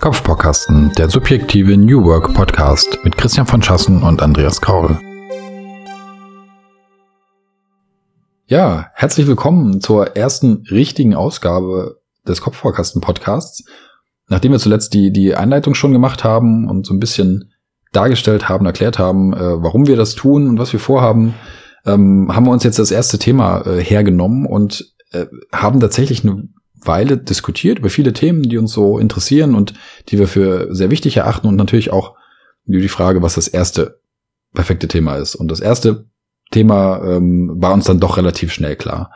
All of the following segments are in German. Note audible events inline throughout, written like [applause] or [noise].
Kopfbaukasten, der subjektive New Work Podcast mit Christian von Schassen und Andreas Kaul. Ja, herzlich willkommen zur ersten richtigen Ausgabe des Kopfbaukasten Podcasts. Nachdem wir zuletzt die, die Einleitung schon gemacht haben und so ein bisschen dargestellt haben, erklärt haben, äh, warum wir das tun und was wir vorhaben, ähm, haben wir uns jetzt das erste Thema äh, hergenommen und äh, haben tatsächlich eine Weile diskutiert über viele Themen, die uns so interessieren und die wir für sehr wichtig erachten und natürlich auch über die Frage, was das erste perfekte Thema ist. Und das erste Thema ähm, war uns dann doch relativ schnell klar.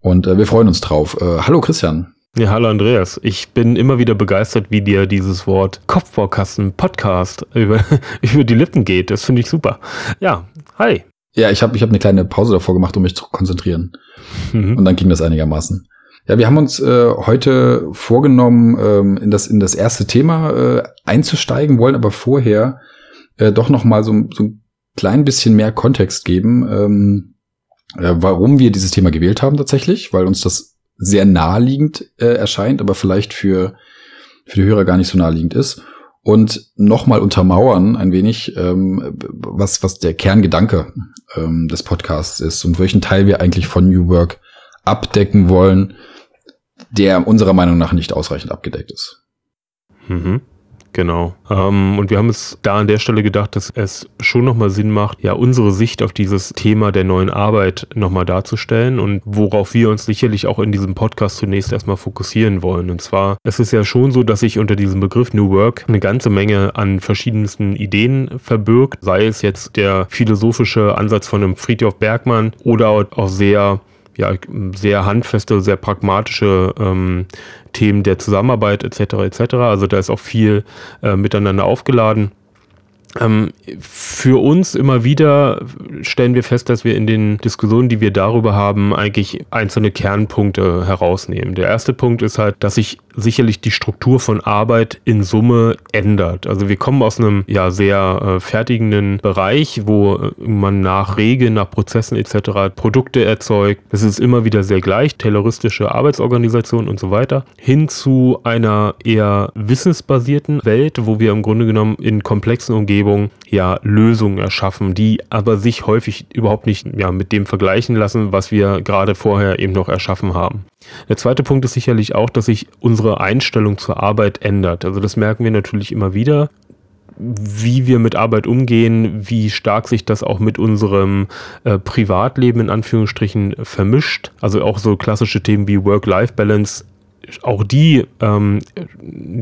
Und äh, wir freuen uns drauf. Äh, hallo Christian. Ja, hallo Andreas. Ich bin immer wieder begeistert, wie dir dieses Wort Kopfbaukasten Podcast über, [laughs] über die Lippen geht. Das finde ich super. Ja, hi. Ja, ich habe ich hab eine kleine Pause davor gemacht, um mich zu konzentrieren. Mhm. Und dann ging das einigermaßen. Ja, wir haben uns äh, heute vorgenommen, ähm, in, das, in das erste Thema äh, einzusteigen, wollen aber vorher äh, doch noch mal so, so ein klein bisschen mehr Kontext geben, ähm, äh, warum wir dieses Thema gewählt haben tatsächlich, weil uns das sehr naheliegend äh, erscheint, aber vielleicht für, für die Hörer gar nicht so naheliegend ist. Und nochmal untermauern ein wenig, ähm, was, was der Kerngedanke ähm, des Podcasts ist und welchen Teil wir eigentlich von New Work abdecken wollen der unserer Meinung nach nicht ausreichend abgedeckt ist. Mhm. Genau. Ähm, und wir haben es da an der Stelle gedacht, dass es schon nochmal Sinn macht, ja, unsere Sicht auf dieses Thema der neuen Arbeit nochmal darzustellen und worauf wir uns sicherlich auch in diesem Podcast zunächst erstmal fokussieren wollen. Und zwar, es ist ja schon so, dass sich unter diesem Begriff New Work eine ganze Menge an verschiedensten Ideen verbirgt, sei es jetzt der philosophische Ansatz von einem Friedhof Bergmann oder auch sehr ja, sehr handfeste, sehr pragmatische ähm, Themen der Zusammenarbeit etc. etc. Also da ist auch viel äh, miteinander aufgeladen. Ähm, für uns immer wieder stellen wir fest, dass wir in den Diskussionen, die wir darüber haben, eigentlich einzelne Kernpunkte herausnehmen. Der erste Punkt ist halt, dass sich sicherlich die Struktur von Arbeit in Summe ändert. Also wir kommen aus einem ja sehr äh, fertigenden Bereich, wo man nach Regeln, nach Prozessen etc. Produkte erzeugt. Es ist immer wieder sehr gleich, terroristische Arbeitsorganisation und so weiter, hin zu einer eher wissensbasierten Welt, wo wir im Grunde genommen in komplexen Umgebungen Umgebung ja Lösungen erschaffen, die aber sich häufig überhaupt nicht ja, mit dem vergleichen lassen, was wir gerade vorher eben noch erschaffen haben. Der zweite Punkt ist sicherlich auch, dass sich unsere Einstellung zur Arbeit ändert. Also das merken wir natürlich immer wieder wie wir mit Arbeit umgehen, wie stark sich das auch mit unserem äh, Privatleben in Anführungsstrichen vermischt. Also auch so klassische Themen wie Work-Life-Balance auch die ähm,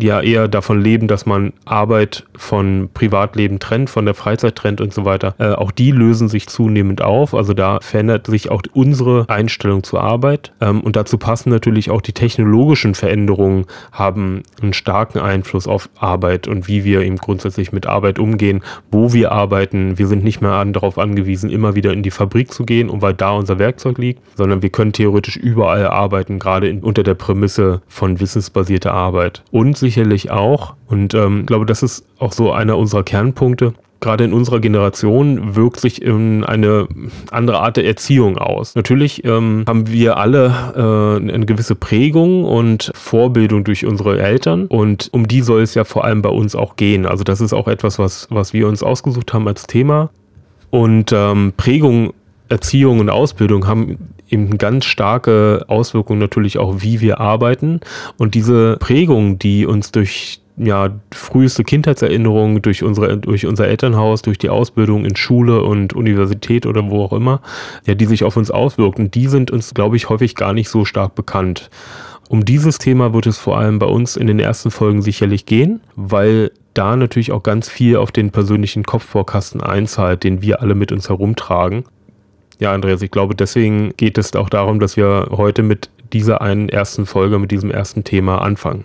ja eher davon leben, dass man Arbeit von Privatleben trennt, von der Freizeit trennt und so weiter. Äh, auch die lösen sich zunehmend auf. Also da verändert sich auch unsere Einstellung zur Arbeit. Ähm, und dazu passen natürlich auch die technologischen Veränderungen, haben einen starken Einfluss auf Arbeit und wie wir eben grundsätzlich mit Arbeit umgehen, wo wir arbeiten. Wir sind nicht mehr darauf angewiesen, immer wieder in die Fabrik zu gehen, und weil da unser Werkzeug liegt, sondern wir können theoretisch überall arbeiten, gerade in, unter der Prämisse, von wissensbasierter Arbeit. Und sicherlich auch, und ähm, glaube, das ist auch so einer unserer Kernpunkte, gerade in unserer Generation wirkt sich in eine andere Art der Erziehung aus. Natürlich ähm, haben wir alle äh, eine gewisse Prägung und Vorbildung durch unsere Eltern und um die soll es ja vor allem bei uns auch gehen. Also das ist auch etwas, was, was wir uns ausgesucht haben als Thema. Und ähm, Prägung Erziehung und Ausbildung haben eben ganz starke Auswirkungen natürlich auch, wie wir arbeiten. Und diese Prägung, die uns durch ja, früheste Kindheitserinnerungen durch, unsere, durch unser Elternhaus, durch die Ausbildung in Schule und Universität oder wo auch immer, ja, die sich auf uns auswirken, die sind uns, glaube ich, häufig gar nicht so stark bekannt. Um dieses Thema wird es vor allem bei uns in den ersten Folgen sicherlich gehen, weil da natürlich auch ganz viel auf den persönlichen Kopfvorkasten einzahlt, den wir alle mit uns herumtragen. Ja, Andreas, ich glaube, deswegen geht es auch darum, dass wir heute mit dieser einen ersten Folge, mit diesem ersten Thema anfangen.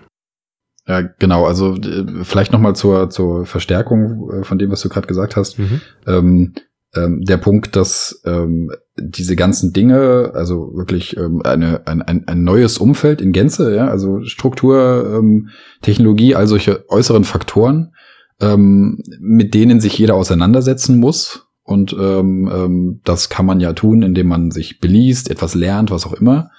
Ja, genau. Also äh, vielleicht nochmal zur, zur Verstärkung äh, von dem, was du gerade gesagt hast. Mhm. Ähm, ähm, der Punkt, dass ähm, diese ganzen Dinge, also wirklich ähm, eine, ein, ein, ein neues Umfeld in Gänze, ja, also Struktur, ähm, Technologie, all solche äußeren Faktoren, ähm, mit denen sich jeder auseinandersetzen muss und ähm, ähm, das kann man ja tun, indem man sich beliest, etwas lernt, was auch immer.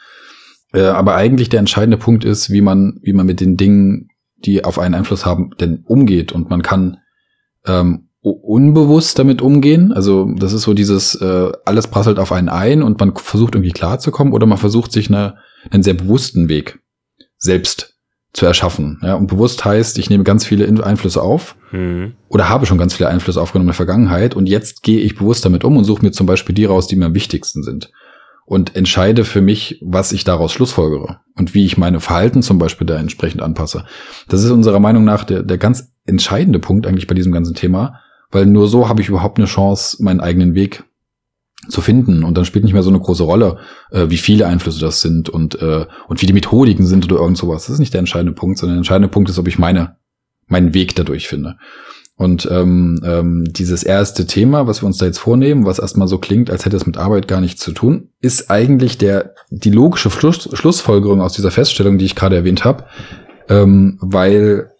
Äh, aber eigentlich der entscheidende Punkt ist, wie man, wie man mit den Dingen, die auf einen Einfluss haben, denn umgeht und man kann ähm, unbewusst damit umgehen. Also das ist so dieses, äh, alles prasselt auf einen ein und man versucht irgendwie klarzukommen oder man versucht sich eine, einen sehr bewussten Weg selbst zu erschaffen. Ja, und bewusst heißt, ich nehme ganz viele Einflüsse auf mhm. oder habe schon ganz viele Einflüsse aufgenommen in der Vergangenheit und jetzt gehe ich bewusst damit um und suche mir zum Beispiel die raus, die mir am wichtigsten sind und entscheide für mich, was ich daraus schlussfolgere und wie ich meine Verhalten zum Beispiel da entsprechend anpasse. Das ist unserer Meinung nach der, der ganz entscheidende Punkt eigentlich bei diesem ganzen Thema, weil nur so habe ich überhaupt eine Chance, meinen eigenen Weg zu finden und dann spielt nicht mehr so eine große Rolle, äh, wie viele Einflüsse das sind und äh, und wie die Methodiken sind oder irgend sowas. Das ist nicht der entscheidende Punkt, sondern der entscheidende Punkt ist, ob ich meine meinen Weg dadurch finde. Und ähm, ähm, dieses erste Thema, was wir uns da jetzt vornehmen, was erstmal so klingt, als hätte es mit Arbeit gar nichts zu tun, ist eigentlich der die logische Schluss, Schlussfolgerung aus dieser Feststellung, die ich gerade erwähnt habe, ähm, weil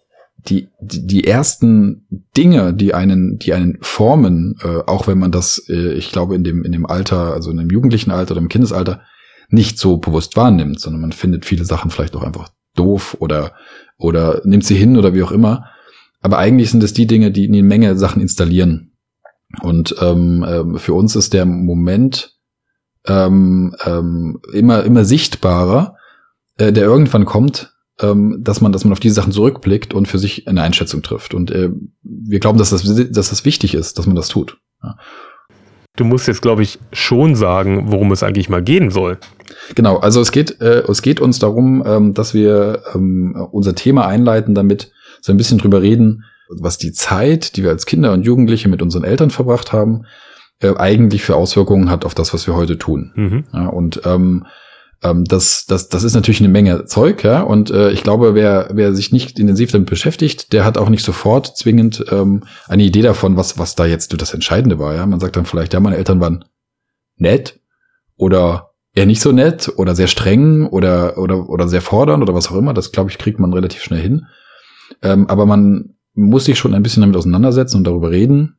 die, die, ersten Dinge, die einen, die einen formen, äh, auch wenn man das, äh, ich glaube, in dem, in dem Alter, also in dem jugendlichen Alter oder im Kindesalter, nicht so bewusst wahrnimmt, sondern man findet viele Sachen vielleicht auch einfach doof oder, oder nimmt sie hin oder wie auch immer. Aber eigentlich sind es die Dinge, die eine Menge Sachen installieren. Und ähm, äh, für uns ist der Moment ähm, ähm, immer, immer sichtbarer, äh, der irgendwann kommt, ähm, dass man, dass man auf diese Sachen zurückblickt und für sich eine Einschätzung trifft. Und äh, wir glauben, dass das, dass das wichtig ist, dass man das tut. Ja. Du musst jetzt, glaube ich, schon sagen, worum es eigentlich mal gehen soll. Genau, also es geht, äh, es geht uns darum, ähm, dass wir ähm, unser Thema einleiten, damit so ein bisschen drüber reden, was die Zeit, die wir als Kinder und Jugendliche mit unseren Eltern verbracht haben, äh, eigentlich für Auswirkungen hat auf das, was wir heute tun. Mhm. Ja, und ähm, ähm, das, das, das ist natürlich eine Menge Zeug, ja. Und äh, ich glaube, wer, wer sich nicht intensiv damit beschäftigt, der hat auch nicht sofort zwingend ähm, eine Idee davon, was, was da jetzt das Entscheidende war. Ja, man sagt dann vielleicht, ja, meine Eltern waren nett oder eher nicht so nett oder sehr streng oder oder oder sehr fordernd oder was auch immer. Das glaube ich kriegt man relativ schnell hin. Ähm, aber man muss sich schon ein bisschen damit auseinandersetzen und darüber reden,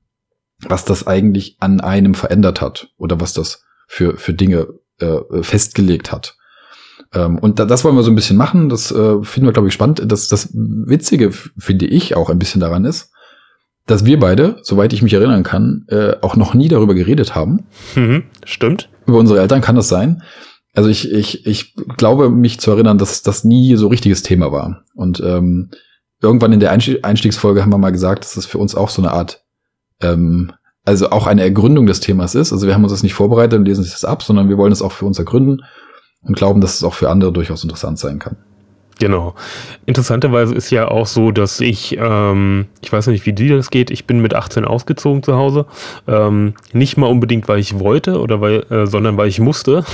was das eigentlich an einem verändert hat oder was das für für Dinge äh, festgelegt hat. Ähm, und da, das wollen wir so ein bisschen machen. Das äh, finden wir, glaube ich, spannend. Das, das Witzige, finde ich, auch ein bisschen daran ist, dass wir beide, soweit ich mich erinnern kann, äh, auch noch nie darüber geredet haben. Mhm, stimmt. Über unsere Eltern kann das sein. Also ich, ich, ich glaube, mich zu erinnern, dass das nie so richtiges Thema war. Und ähm, irgendwann in der Einstiegsfolge haben wir mal gesagt, dass das für uns auch so eine Art ähm, also auch eine Ergründung des Themas ist. Also wir haben uns das nicht vorbereitet und lesen sich das ab, sondern wir wollen es auch für uns ergründen und glauben, dass es auch für andere durchaus interessant sein kann. Genau. Interessanterweise ist ja auch so, dass ich, ähm, ich weiß nicht, wie dir das geht, ich bin mit 18 ausgezogen zu Hause. Ähm, nicht mal unbedingt, weil ich wollte oder weil, äh, sondern weil ich musste.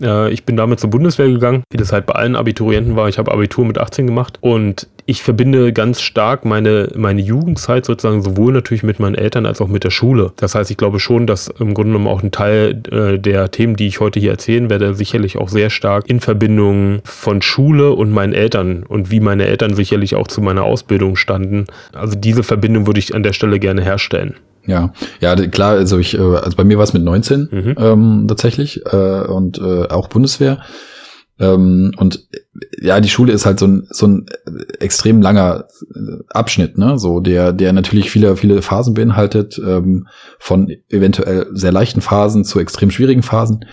Äh, ich bin damit zur Bundeswehr gegangen, wie das halt bei allen Abiturienten war. Ich habe Abitur mit 18 gemacht und ich verbinde ganz stark meine, meine Jugendzeit sozusagen sowohl natürlich mit meinen Eltern als auch mit der Schule. Das heißt, ich glaube schon, dass im Grunde genommen auch ein Teil äh, der Themen, die ich heute hier erzählen werde, sicherlich auch sehr stark in Verbindung von Schule und meinen Eltern und wie meine Eltern sicherlich auch zu meiner Ausbildung standen. Also diese Verbindung würde ich an der Stelle gerne herstellen. Ja, ja, klar, also ich, äh, also bei mir war es mit 19 mhm. ähm, tatsächlich äh, und äh, auch Bundeswehr. Ähm, und ja, die Schule ist halt so ein, so ein extrem langer Abschnitt, ne? So, der, der natürlich viele, viele Phasen beinhaltet, ähm, von eventuell sehr leichten Phasen zu extrem schwierigen Phasen.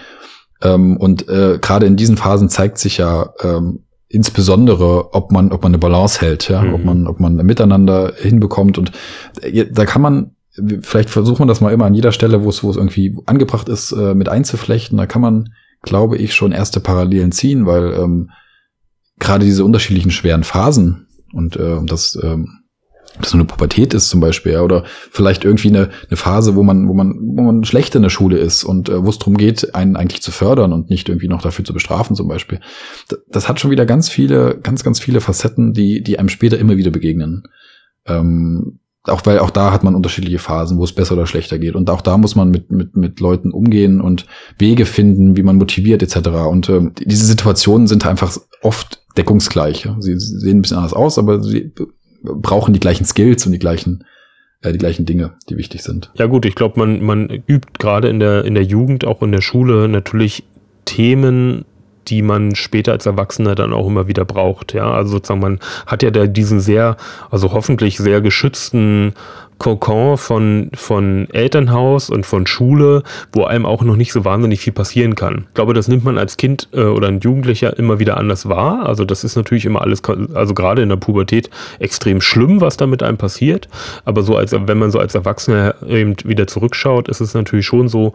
Ähm, und äh, gerade in diesen Phasen zeigt sich ja ähm, insbesondere, ob man, ob man eine Balance hält, ja, mhm. ob man, ob man miteinander hinbekommt. Und äh, da kann man vielleicht versuchen wir das mal immer an jeder Stelle, wo es, wo es irgendwie angebracht ist, äh, mit einzuflechten. Da kann man glaube ich, schon erste Parallelen ziehen, weil ähm, gerade diese unterschiedlichen schweren Phasen und äh, das ähm, das so eine Pubertät ist zum Beispiel, ja, oder vielleicht irgendwie eine, eine Phase, wo man, wo man, wo man schlecht in der Schule ist und äh, wo es darum geht, einen eigentlich zu fördern und nicht irgendwie noch dafür zu bestrafen, zum Beispiel. Das, das hat schon wieder ganz viele, ganz, ganz viele Facetten, die, die einem später immer wieder begegnen. Ähm, auch weil auch da hat man unterschiedliche Phasen, wo es besser oder schlechter geht. Und auch da muss man mit, mit, mit Leuten umgehen und Wege finden, wie man motiviert etc. Und äh, diese Situationen sind einfach oft deckungsgleich. Sie sehen ein bisschen anders aus, aber sie brauchen die gleichen Skills und die gleichen äh, die gleichen Dinge, die wichtig sind. Ja gut, ich glaube, man, man übt gerade in der, in der Jugend, auch in der Schule natürlich Themen die man später als Erwachsener dann auch immer wieder braucht. Ja, also sozusagen man hat ja da diesen sehr, also hoffentlich sehr geschützten Kokon von, von Elternhaus und von Schule, wo einem auch noch nicht so wahnsinnig viel passieren kann. Ich glaube, das nimmt man als Kind äh, oder ein Jugendlicher immer wieder anders wahr. Also das ist natürlich immer alles, also gerade in der Pubertät extrem schlimm, was da mit einem passiert. Aber so als, wenn man so als Erwachsener eben wieder zurückschaut, ist es natürlich schon so,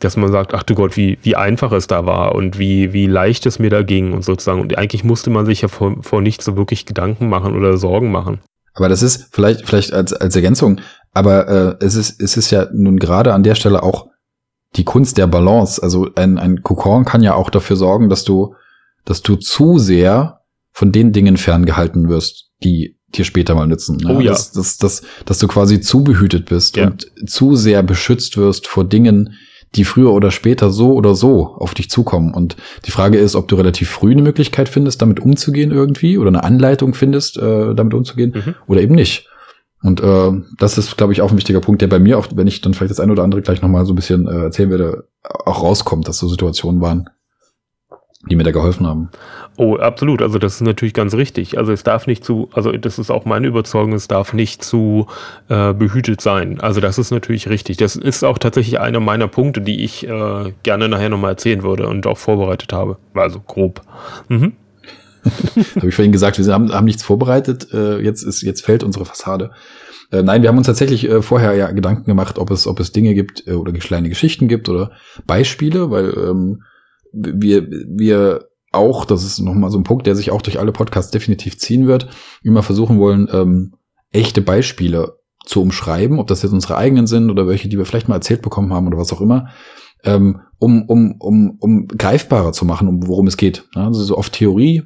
dass man sagt, ach du Gott, wie, wie einfach es da war und wie, wie leicht es mir da ging und sozusagen. Und eigentlich musste man sich ja vor, vor nichts so wirklich Gedanken machen oder Sorgen machen. Aber das ist vielleicht, vielleicht als, als Ergänzung, aber äh, es, ist, es ist ja nun gerade an der Stelle auch die Kunst der Balance. Also ein, ein Kokon kann ja auch dafür sorgen, dass du, dass du zu sehr von den Dingen ferngehalten wirst, die dir später mal nützen. Ne? Oh ja. Dass, dass, dass, dass du quasi zu behütet bist ja. und zu sehr beschützt wirst vor Dingen, die früher oder später so oder so auf dich zukommen. Und die Frage ist, ob du relativ früh eine Möglichkeit findest, damit umzugehen irgendwie oder eine Anleitung findest, äh, damit umzugehen mhm. oder eben nicht. Und äh, das ist, glaube ich, auch ein wichtiger Punkt, der bei mir, auch wenn ich dann vielleicht das eine oder andere gleich nochmal so ein bisschen äh, erzählen werde, auch rauskommt, dass so Situationen waren, die mir da geholfen haben. Oh, absolut. Also das ist natürlich ganz richtig. Also es darf nicht zu, also das ist auch meine Überzeugung, es darf nicht zu äh, behütet sein. Also das ist natürlich richtig. Das ist auch tatsächlich einer meiner Punkte, die ich äh, gerne nachher nochmal erzählen würde und auch vorbereitet habe. Also grob. Mhm. [laughs] habe ich vorhin gesagt, wir haben, haben nichts vorbereitet. Äh, jetzt ist, jetzt fällt unsere Fassade. Äh, nein, wir haben uns tatsächlich äh, vorher ja Gedanken gemacht, ob es, ob es Dinge gibt äh, oder kleine Geschichten gibt oder Beispiele, weil ähm, wir, wir auch, das ist nochmal so ein Punkt, der sich auch durch alle Podcasts definitiv ziehen wird, immer versuchen wollen, ähm, echte Beispiele zu umschreiben, ob das jetzt unsere eigenen sind oder welche, die wir vielleicht mal erzählt bekommen haben oder was auch immer, ähm, um, um, um, um greifbarer zu machen, um worum es geht. Ja, also so oft Theorie,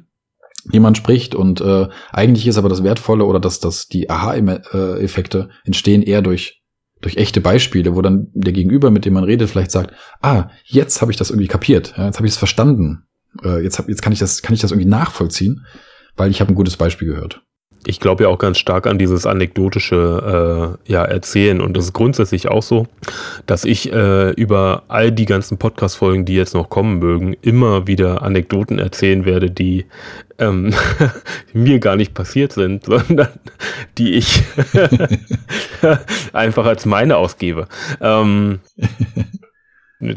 wie man spricht und äh, eigentlich ist aber das Wertvolle oder dass das die Aha-Effekte entstehen eher durch durch echte Beispiele, wo dann der Gegenüber, mit dem man redet, vielleicht sagt, ah, jetzt habe ich das irgendwie kapiert, ja, jetzt habe ich es verstanden, äh, jetzt, hab, jetzt kann ich das, kann ich das irgendwie nachvollziehen, weil ich habe ein gutes Beispiel gehört. Ich glaube ja auch ganz stark an dieses anekdotische äh, ja, Erzählen und das ist grundsätzlich auch so, dass ich äh, über all die ganzen Podcast-Folgen, die jetzt noch kommen mögen, immer wieder Anekdoten erzählen werde, die ähm, [laughs] mir gar nicht passiert sind, [laughs] sondern die ich [laughs] einfach als meine ausgebe. Ähm,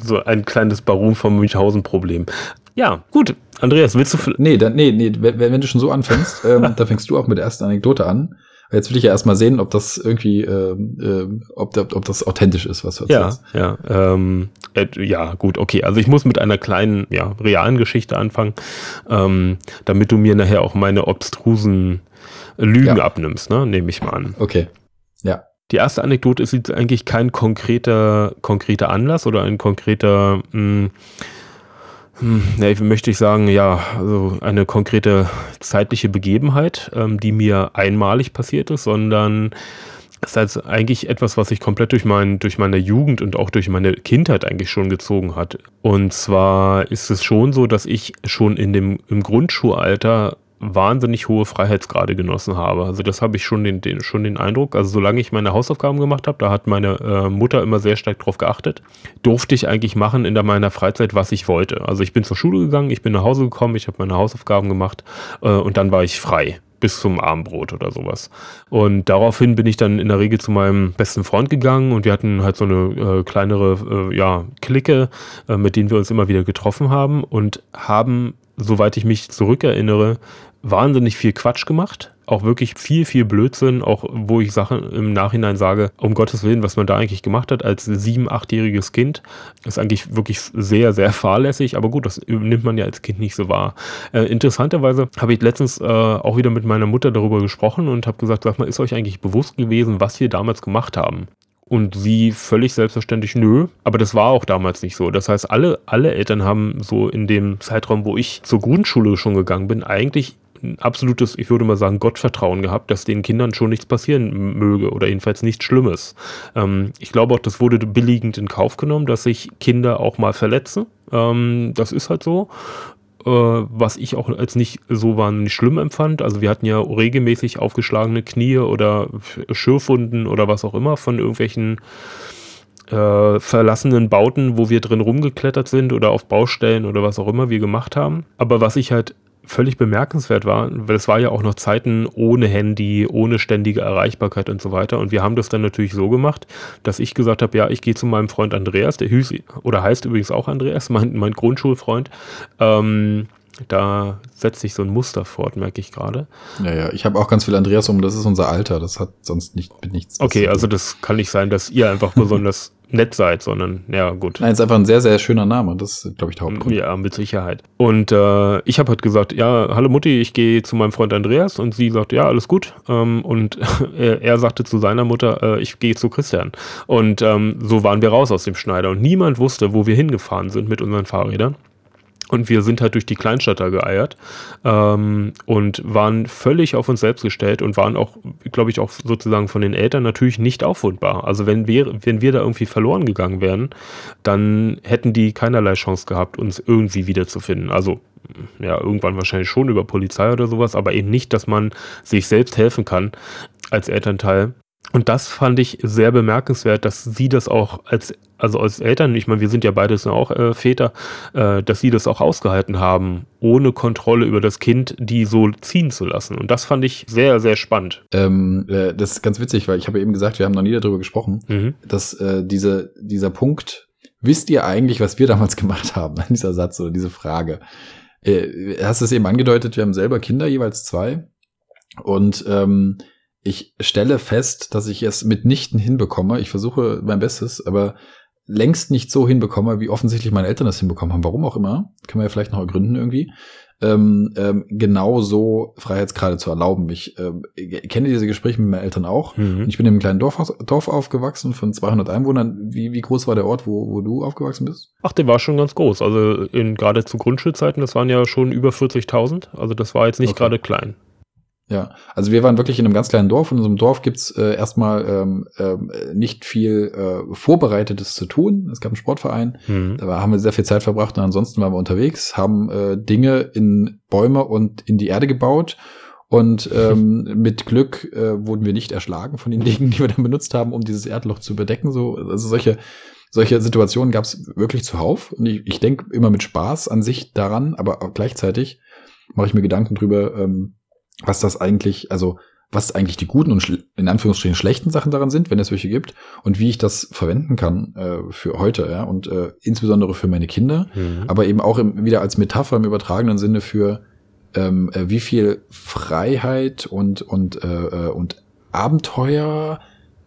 so ein kleines Baron vom Münchhausen-Problem. Ja, gut. Andreas, willst du. Nee, dann, nee, nee, wenn, wenn du schon so anfängst, [laughs] ähm, dann fängst du auch mit der ersten Anekdote an. Jetzt will ich ja erstmal sehen, ob das irgendwie, ähm, äh, ob, ob das authentisch ist, was du erzählst. Ja, ja, ähm, äh, ja, gut, okay. Also ich muss mit einer kleinen, ja, realen Geschichte anfangen, ähm, damit du mir nachher auch meine obstrusen Lügen ja. abnimmst, ne? Nehme ich mal an. Okay. Ja. Die erste Anekdote ist jetzt eigentlich kein konkreter, konkreter Anlass oder ein konkreter, mh, hm, ja, möchte ich sagen, ja, also eine konkrete zeitliche Begebenheit, ähm, die mir einmalig passiert ist, sondern es ist halt eigentlich etwas, was sich komplett durch, mein, durch meine Jugend und auch durch meine Kindheit eigentlich schon gezogen hat. Und zwar ist es schon so, dass ich schon in dem, im Grundschulalter wahnsinnig hohe Freiheitsgrade genossen habe. Also das habe ich schon den, den, schon den Eindruck. Also solange ich meine Hausaufgaben gemacht habe, da hat meine äh, Mutter immer sehr stark drauf geachtet, durfte ich eigentlich machen in der, meiner Freizeit, was ich wollte. Also ich bin zur Schule gegangen, ich bin nach Hause gekommen, ich habe meine Hausaufgaben gemacht äh, und dann war ich frei bis zum Abendbrot oder sowas. Und daraufhin bin ich dann in der Regel zu meinem besten Freund gegangen und wir hatten halt so eine äh, kleinere äh, ja, Clique, äh, mit denen wir uns immer wieder getroffen haben und haben, soweit ich mich zurückerinnere, wahnsinnig viel Quatsch gemacht. Auch wirklich viel, viel Blödsinn, auch wo ich Sachen im Nachhinein sage, um Gottes Willen, was man da eigentlich gemacht hat als sieben-, achtjähriges Kind, ist eigentlich wirklich sehr, sehr fahrlässig. Aber gut, das nimmt man ja als Kind nicht so wahr. Äh, interessanterweise habe ich letztens äh, auch wieder mit meiner Mutter darüber gesprochen und habe gesagt, sag mal, ist euch eigentlich bewusst gewesen, was wir damals gemacht haben? Und sie völlig selbstverständlich, nö. Aber das war auch damals nicht so. Das heißt, alle, alle Eltern haben so in dem Zeitraum, wo ich zur Grundschule schon gegangen bin, eigentlich ein absolutes, ich würde mal sagen, Gottvertrauen gehabt, dass den Kindern schon nichts passieren möge oder jedenfalls nichts Schlimmes. Ähm, ich glaube auch, das wurde billigend in Kauf genommen, dass sich Kinder auch mal verletzen. Ähm, das ist halt so. Äh, was ich auch als nicht so wahnsinnig schlimm empfand. Also wir hatten ja regelmäßig aufgeschlagene Knie oder Schürfwunden oder was auch immer von irgendwelchen äh, verlassenen Bauten, wo wir drin rumgeklettert sind oder auf Baustellen oder was auch immer wir gemacht haben. Aber was ich halt völlig bemerkenswert war, weil es war ja auch noch Zeiten ohne Handy, ohne ständige Erreichbarkeit und so weiter. Und wir haben das dann natürlich so gemacht, dass ich gesagt habe, ja, ich gehe zu meinem Freund Andreas, der hieß, oder heißt übrigens auch Andreas, [laughs] mein, mein Grundschulfreund. Ähm, da setzt sich so ein Muster fort, merke ich gerade. Ja, ja, ich habe auch ganz viel Andreas um, das ist unser Alter, das hat sonst nicht mit nichts. Okay, also das kann nicht sein, dass ihr einfach besonders nett seid, sondern ja, gut. Nein, ist einfach ein sehr, sehr schöner Name. Das ist, glaube ich, der Hauptgrund. Ja, mit Sicherheit. Und äh, ich habe halt gesagt, ja, hallo Mutti, ich gehe zu meinem Freund Andreas und sie sagt, ja, alles gut. Ähm, und [laughs] er, er, sagte zu seiner Mutter, äh, ich gehe zu Christian. Und ähm, so waren wir raus aus dem Schneider und niemand wusste, wo wir hingefahren sind mit unseren Fahrrädern. Und wir sind halt durch die Kleinstadt da geeiert ähm, und waren völlig auf uns selbst gestellt und waren auch, glaube ich, auch sozusagen von den Eltern natürlich nicht auffundbar. Also wenn wir, wenn wir da irgendwie verloren gegangen wären, dann hätten die keinerlei Chance gehabt, uns irgendwie wiederzufinden. Also ja, irgendwann wahrscheinlich schon über Polizei oder sowas, aber eben nicht, dass man sich selbst helfen kann als Elternteil. Und das fand ich sehr bemerkenswert, dass sie das auch als, also als Eltern, ich meine, wir sind ja beides auch äh, Väter, äh, dass sie das auch ausgehalten haben, ohne Kontrolle über das Kind, die so ziehen zu lassen. Und das fand ich sehr, sehr spannend. Ähm, äh, das ist ganz witzig, weil ich habe eben gesagt, wir haben noch nie darüber gesprochen, mhm. dass äh, diese, dieser Punkt, wisst ihr eigentlich, was wir damals [laughs] gemacht haben, dieser Satz oder diese Frage. Äh, hast du es eben angedeutet, wir haben selber Kinder, jeweils zwei. Und ähm, ich stelle fest, dass ich es mitnichten hinbekomme. Ich versuche mein Bestes, aber längst nicht so hinbekomme, wie offensichtlich meine Eltern das hinbekommen haben. Warum auch immer. Können wir ja vielleicht noch ergründen irgendwie. Ähm, ähm, genau so Freiheitsgrade zu erlauben. Ich äh, kenne diese Gespräche mit meinen Eltern auch. Mhm. Ich bin in einem kleinen Dorf, Dorf aufgewachsen von 200 Einwohnern. Wie, wie groß war der Ort, wo, wo du aufgewachsen bist? Ach, der war schon ganz groß. Also in gerade zu Grundschulzeiten, das waren ja schon über 40.000. Also das war jetzt nicht okay. gerade klein. Ja, also wir waren wirklich in einem ganz kleinen Dorf. In unserem Dorf gibt's äh, erstmal ähm, ähm, nicht viel äh, Vorbereitetes zu tun. Es gab einen Sportverein, mhm. da haben wir sehr viel Zeit verbracht und ansonsten waren wir unterwegs, haben äh, Dinge in Bäume und in die Erde gebaut. Und ähm, [laughs] mit Glück äh, wurden wir nicht erschlagen von den [laughs] Dingen, die wir dann benutzt haben, um dieses Erdloch zu bedecken. So, also solche solche Situationen gab's wirklich zuhauf. Und ich, ich denke immer mit Spaß an sich daran, aber gleichzeitig mache ich mir Gedanken drüber, ähm, was das eigentlich, also was eigentlich die guten und in Anführungsstrichen schlechten Sachen daran sind, wenn es welche gibt, und wie ich das verwenden kann äh, für heute, ja, und äh, insbesondere für meine Kinder, mhm. aber eben auch im, wieder als Metapher im übertragenen Sinne für ähm, äh, wie viel Freiheit und und äh, äh und Abenteuer,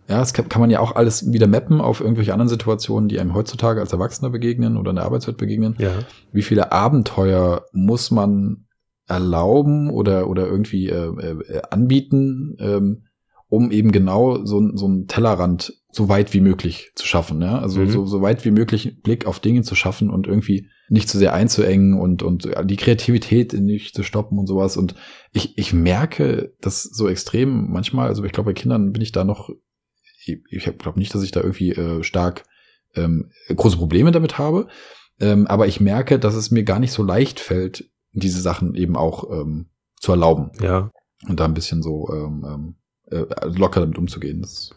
ja, das kann, kann man ja auch alles wieder mappen auf irgendwelche anderen Situationen, die einem heutzutage als Erwachsener begegnen oder in der Arbeitswelt begegnen. Ja. Wie viele Abenteuer muss man erlauben oder, oder irgendwie äh, äh, anbieten, ähm, um eben genau so, so einen Tellerrand so weit wie möglich zu schaffen. Ja? Also mhm. so, so weit wie möglich Blick auf Dinge zu schaffen und irgendwie nicht zu sehr einzuengen und, und die Kreativität nicht zu stoppen und sowas. Und ich, ich merke das so extrem manchmal, also ich glaube, bei Kindern bin ich da noch, ich, ich glaube nicht, dass ich da irgendwie äh, stark ähm, große Probleme damit habe. Ähm, aber ich merke, dass es mir gar nicht so leicht fällt, diese Sachen eben auch ähm, zu erlauben. Ja. Und da ein bisschen so ähm, ähm äh, locker damit umzugehen. Das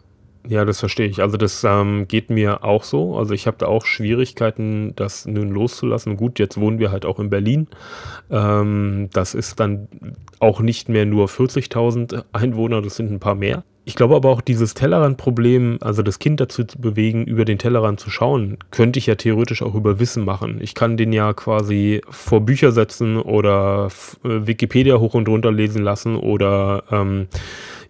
ja, das verstehe ich. Also das ähm, geht mir auch so. Also ich habe da auch Schwierigkeiten, das nun loszulassen. Gut, jetzt wohnen wir halt auch in Berlin. Ähm, das ist dann auch nicht mehr nur 40.000 Einwohner, das sind ein paar mehr. Ich glaube aber auch dieses Tellerrand-Problem, also das Kind dazu zu bewegen, über den Tellerrand zu schauen, könnte ich ja theoretisch auch über Wissen machen. Ich kann den ja quasi vor Bücher setzen oder äh, Wikipedia hoch und runter lesen lassen oder ähm,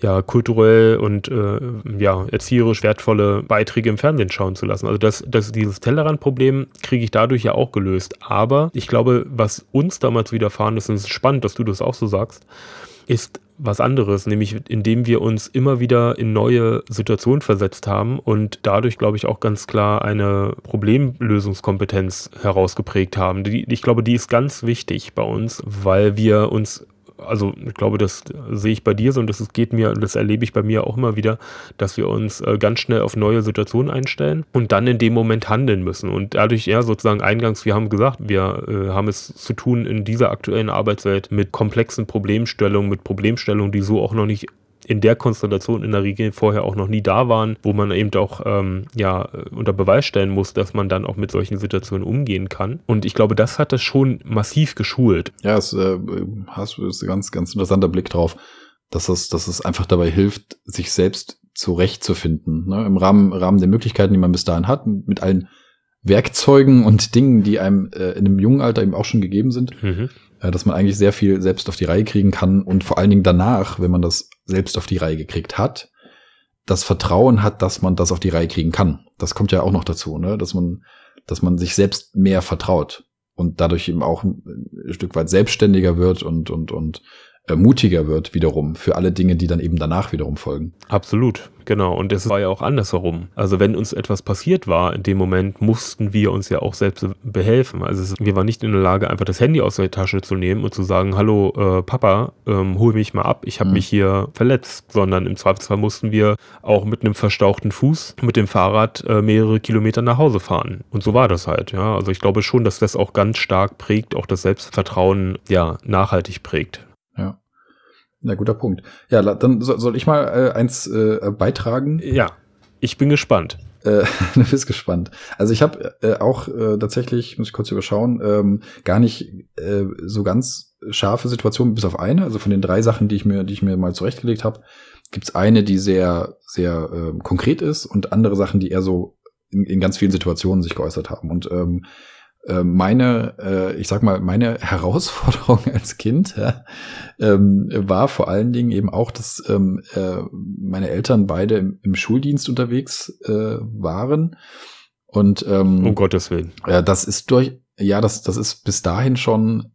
ja, kulturell und äh, ja, erzieherisch wertvolle Beiträge im Fernsehen schauen zu lassen. Also das, das, dieses Tellerrand-Problem kriege ich dadurch ja auch gelöst. Aber ich glaube, was uns damals widerfahren ist, und es ist spannend, dass du das auch so sagst, ist was anderes, nämlich indem wir uns immer wieder in neue Situationen versetzt haben und dadurch, glaube ich, auch ganz klar eine Problemlösungskompetenz herausgeprägt haben. Die, ich glaube, die ist ganz wichtig bei uns, weil wir uns also ich glaube, das sehe ich bei dir so und das geht mir, das erlebe ich bei mir auch immer wieder, dass wir uns äh, ganz schnell auf neue Situationen einstellen und dann in dem Moment handeln müssen. Und dadurch, ja, sozusagen eingangs, wir haben gesagt, wir äh, haben es zu tun in dieser aktuellen Arbeitswelt mit komplexen Problemstellungen, mit Problemstellungen, die so auch noch nicht in der Konstellation in der Regel vorher auch noch nie da waren, wo man eben auch ähm, ja unter Beweis stellen muss, dass man dann auch mit solchen Situationen umgehen kann. Und ich glaube, das hat das schon massiv geschult. Ja, es äh, du ein ganz, ganz interessanter Blick drauf, dass es, dass es einfach dabei hilft, sich selbst zurechtzufinden. Ne? Im Rahmen, Rahmen der Möglichkeiten, die man bis dahin hat, mit allen Werkzeugen und Dingen, die einem äh, in einem jungen Alter eben auch schon gegeben sind, mhm. äh, dass man eigentlich sehr viel selbst auf die Reihe kriegen kann und vor allen Dingen danach, wenn man das selbst auf die Reihe gekriegt hat, das Vertrauen hat, dass man das auf die Reihe kriegen kann. Das kommt ja auch noch dazu, ne? dass man, dass man sich selbst mehr vertraut und dadurch eben auch ein Stück weit selbstständiger wird und, und, und äh, mutiger wird wiederum für alle Dinge, die dann eben danach wiederum folgen. Absolut, genau. Und es war ja auch andersherum. Also wenn uns etwas passiert war, in dem Moment mussten wir uns ja auch selbst behelfen. Also es, wir waren nicht in der Lage, einfach das Handy aus der Tasche zu nehmen und zu sagen, hallo äh, Papa, ähm, hol mich mal ab, ich habe mhm. mich hier verletzt, sondern im Zweifelsfall mussten wir auch mit einem verstauchten Fuß mit dem Fahrrad äh, mehrere Kilometer nach Hause fahren. Und so war das halt. Ja, also ich glaube schon, dass das auch ganz stark prägt, auch das Selbstvertrauen ja nachhaltig prägt. Na, guter Punkt. Ja, dann soll ich mal äh, eins äh, beitragen? Ja, ich bin gespannt. Äh, [laughs] du bist gespannt. Also ich habe äh, auch äh, tatsächlich, muss ich kurz überschauen, ähm, gar nicht äh, so ganz scharfe Situationen, bis auf eine. Also von den drei Sachen, die ich mir, die ich mir mal zurechtgelegt habe, gibt's eine, die sehr, sehr äh, konkret ist und andere Sachen, die eher so in, in ganz vielen Situationen sich geäußert haben. Und ähm, äh, meine, äh, ich sag mal, meine Herausforderung [laughs] als Kind ja, ähm, war vor allen Dingen eben auch, dass ähm, äh, meine Eltern beide im, Schuldienst unterwegs äh, waren. Und ähm, um Gottes Willen. Ja, das ist durch, ja, das, das ist bis dahin schon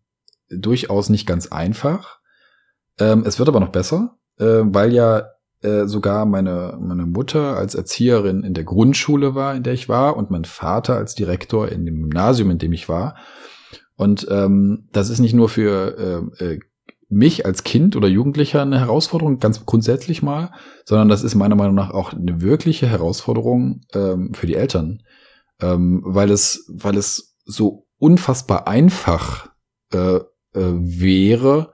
durchaus nicht ganz einfach. Ähm, es wird aber noch besser, äh, weil ja äh, sogar meine, meine Mutter als Erzieherin in der Grundschule war, in der ich war, und mein Vater als Direktor in dem Gymnasium, in dem ich war. Und ähm, das ist nicht nur für äh, äh, mich als Kind oder Jugendlicher eine Herausforderung, ganz grundsätzlich mal, sondern das ist meiner Meinung nach auch eine wirkliche Herausforderung ähm, für die Eltern, ähm, weil es, weil es so unfassbar einfach äh, äh, wäre,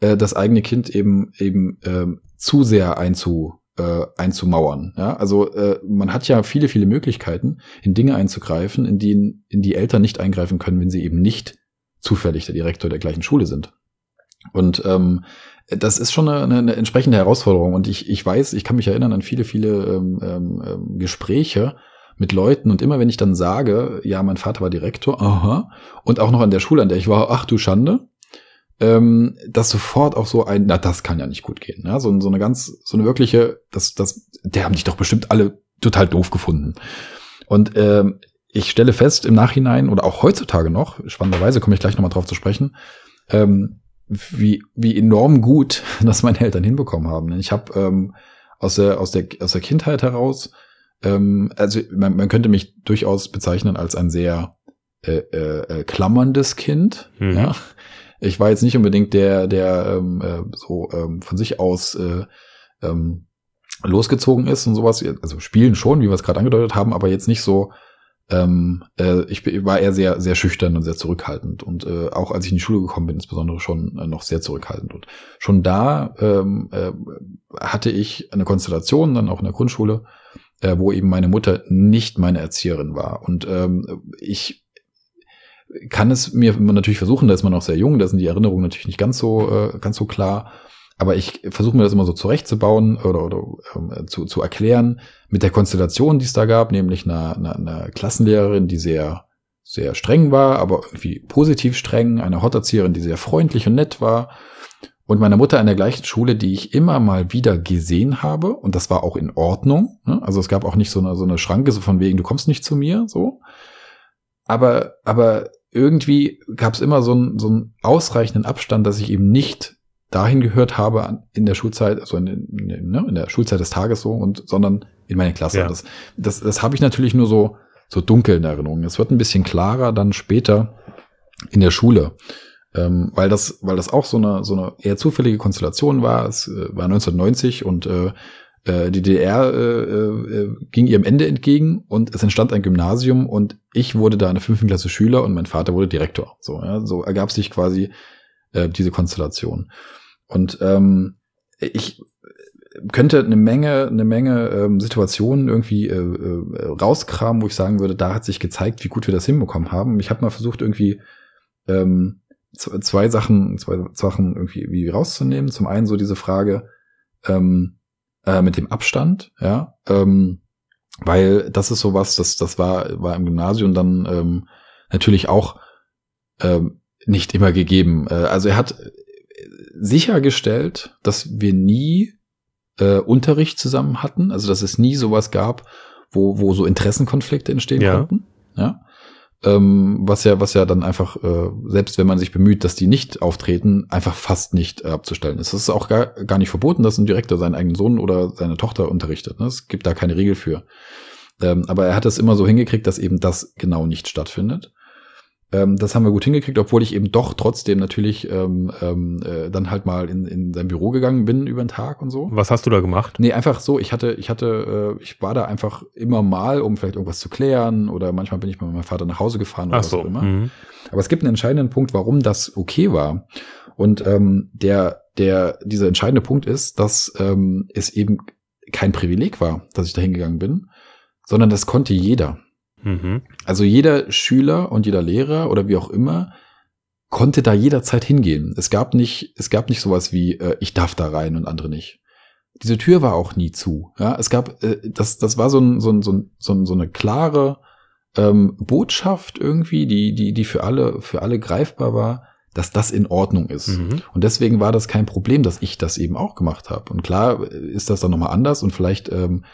äh, das eigene Kind eben eben äh, zu sehr einzu, äh, einzumauern. Ja? Also äh, man hat ja viele, viele Möglichkeiten, in Dinge einzugreifen, in die, in die Eltern nicht eingreifen können, wenn sie eben nicht zufällig der Direktor der gleichen Schule sind. Und ähm, das ist schon eine, eine entsprechende Herausforderung. Und ich, ich weiß, ich kann mich erinnern an viele, viele ähm, ähm, Gespräche mit Leuten. Und immer wenn ich dann sage, ja, mein Vater war Direktor, aha, und auch noch an der Schule, an der ich war, ach du Schande, ähm, dass sofort auch so ein, na, das kann ja nicht gut gehen. Ja? So, so eine ganz, so eine wirkliche, das, das, der haben dich doch bestimmt alle total doof gefunden. Und ähm, ich stelle fest im Nachhinein oder auch heutzutage noch, spannenderweise komme ich gleich nochmal drauf zu sprechen, ähm, wie, wie enorm gut [laughs] das meine Eltern hinbekommen haben. Ich habe ähm, aus, der, aus, der, aus der Kindheit heraus, ähm, also man, man könnte mich durchaus bezeichnen als ein sehr äh, äh, äh klammerndes Kind. Mhm. Ja? Ich war jetzt nicht unbedingt der, der ähm, äh, so ähm, von sich aus äh, ähm, losgezogen ist und sowas. Also spielen schon, wie wir es gerade angedeutet haben, aber jetzt nicht so. Ähm, äh, ich war eher sehr, sehr schüchtern und sehr zurückhaltend und äh, auch als ich in die Schule gekommen bin, insbesondere schon äh, noch sehr zurückhaltend. Und schon da ähm, äh, hatte ich eine Konstellation, dann auch in der Grundschule, äh, wo eben meine Mutter nicht meine Erzieherin war. Und ähm, ich kann es mir natürlich versuchen, da ist man noch sehr jung, da sind die Erinnerungen natürlich nicht ganz so, äh, ganz so klar. Aber ich versuche mir das immer so zurechtzubauen oder, oder ähm, zu, zu erklären mit der Konstellation, die es da gab, nämlich einer, einer, einer Klassenlehrerin, die sehr, sehr streng war, aber irgendwie positiv streng, eine Hotterzieherin, die sehr freundlich und nett war. Und meine Mutter an der gleichen Schule, die ich immer mal wieder gesehen habe, und das war auch in Ordnung. Ne? Also es gab auch nicht so eine, so eine Schranke, so von wegen, du kommst nicht zu mir, so. Aber, aber irgendwie gab es immer so einen, so einen ausreichenden Abstand, dass ich eben nicht dahin gehört habe in der Schulzeit, also in, in, ne, in der Schulzeit des Tages so, und sondern in meine Klasse. Ja. Das, das, das habe ich natürlich nur so, so dunkel in Erinnerung. Es wird ein bisschen klarer dann später in der Schule. Ähm, weil das, weil das auch so eine, so eine eher zufällige Konstellation war. Es äh, war 1990 und äh, äh, die DDR äh, äh, ging ihrem Ende entgegen und es entstand ein Gymnasium und ich wurde da in der fünften Klasse Schüler und mein Vater wurde Direktor. So, ja, so ergab sich quasi äh, diese Konstellation. Und ähm, ich könnte eine Menge, eine Menge ähm, Situationen irgendwie äh, äh, rauskramen, wo ich sagen würde, da hat sich gezeigt, wie gut wir das hinbekommen haben. Ich habe mal versucht, irgendwie ähm, zwei Sachen, zwei Sachen irgendwie wie rauszunehmen. Zum einen so diese Frage ähm, äh, mit dem Abstand, ja, ähm, weil das ist sowas, das das war war im Gymnasium dann ähm, natürlich auch ähm, nicht immer gegeben. Äh, also er hat sichergestellt, dass wir nie äh, Unterricht zusammen hatten, also dass es nie sowas gab, wo, wo so Interessenkonflikte entstehen ja. konnten. Ja. Ähm, was ja, was ja dann einfach, äh, selbst wenn man sich bemüht, dass die nicht auftreten, einfach fast nicht äh, abzustellen ist. Es ist auch gar, gar nicht verboten, dass ein Direktor seinen eigenen Sohn oder seine Tochter unterrichtet. Ne? Es gibt da keine Regel für. Ähm, aber er hat es immer so hingekriegt, dass eben das genau nicht stattfindet. Ähm, das haben wir gut hingekriegt, obwohl ich eben doch trotzdem natürlich ähm, ähm, äh, dann halt mal in, in sein Büro gegangen bin über den Tag und so. Was hast du da gemacht? Nee, einfach so, ich hatte, ich hatte, äh, ich war da einfach immer mal, um vielleicht irgendwas zu klären oder manchmal bin ich mit meinem Vater nach Hause gefahren oder Ach so. was auch immer. Mhm. Aber es gibt einen entscheidenden Punkt, warum das okay war. Und ähm, der, der, dieser entscheidende Punkt ist, dass ähm, es eben kein Privileg war, dass ich da hingegangen bin, sondern das konnte jeder. Mhm. Also jeder Schüler und jeder Lehrer oder wie auch immer konnte da jederzeit hingehen. Es gab nicht, es gab nicht sowas wie äh, ich darf da rein und andere nicht. Diese Tür war auch nie zu. Ja, es gab, äh, das, das war so, ein, so, ein, so, ein, so, ein, so eine klare ähm, Botschaft irgendwie, die, die, die für alle, für alle greifbar war, dass das in Ordnung ist. Mhm. Und deswegen war das kein Problem, dass ich das eben auch gemacht habe. Und klar äh, ist das dann nochmal anders und vielleicht ähm,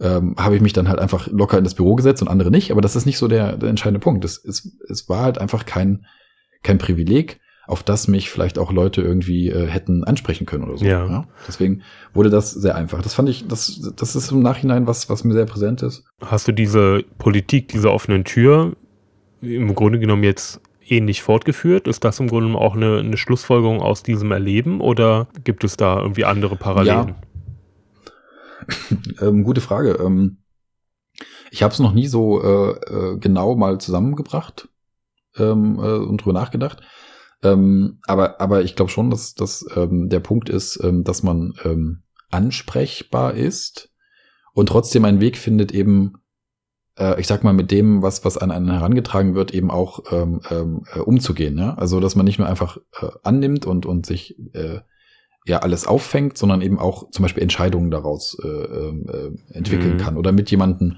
ähm, habe ich mich dann halt einfach locker in das Büro gesetzt und andere nicht. Aber das ist nicht so der, der entscheidende Punkt. Es, es, es war halt einfach kein, kein Privileg, auf das mich vielleicht auch Leute irgendwie äh, hätten ansprechen können oder so. Ja. ja. Deswegen wurde das sehr einfach. Das fand ich, das, das ist im Nachhinein was, was mir sehr präsent ist. Hast du diese Politik, diese offenen Tür im Grunde genommen jetzt ähnlich fortgeführt? Ist das im Grunde auch eine, eine Schlussfolgerung aus diesem Erleben oder gibt es da irgendwie andere Parallelen? Ja. [laughs] ähm, gute Frage. Ähm, ich habe es noch nie so äh, äh, genau mal zusammengebracht ähm, äh, und drüber nachgedacht. Ähm, aber, aber ich glaube schon, dass, dass ähm, der Punkt ist, ähm, dass man ähm, ansprechbar ist und trotzdem einen Weg findet, eben, äh, ich sag mal, mit dem, was, was an einen herangetragen wird, eben auch ähm, ähm, äh, umzugehen. Ja? Also, dass man nicht nur einfach äh, annimmt und, und sich äh, ja alles auffängt, sondern eben auch zum Beispiel Entscheidungen daraus äh, äh, entwickeln Mhm. kann oder mit jemandem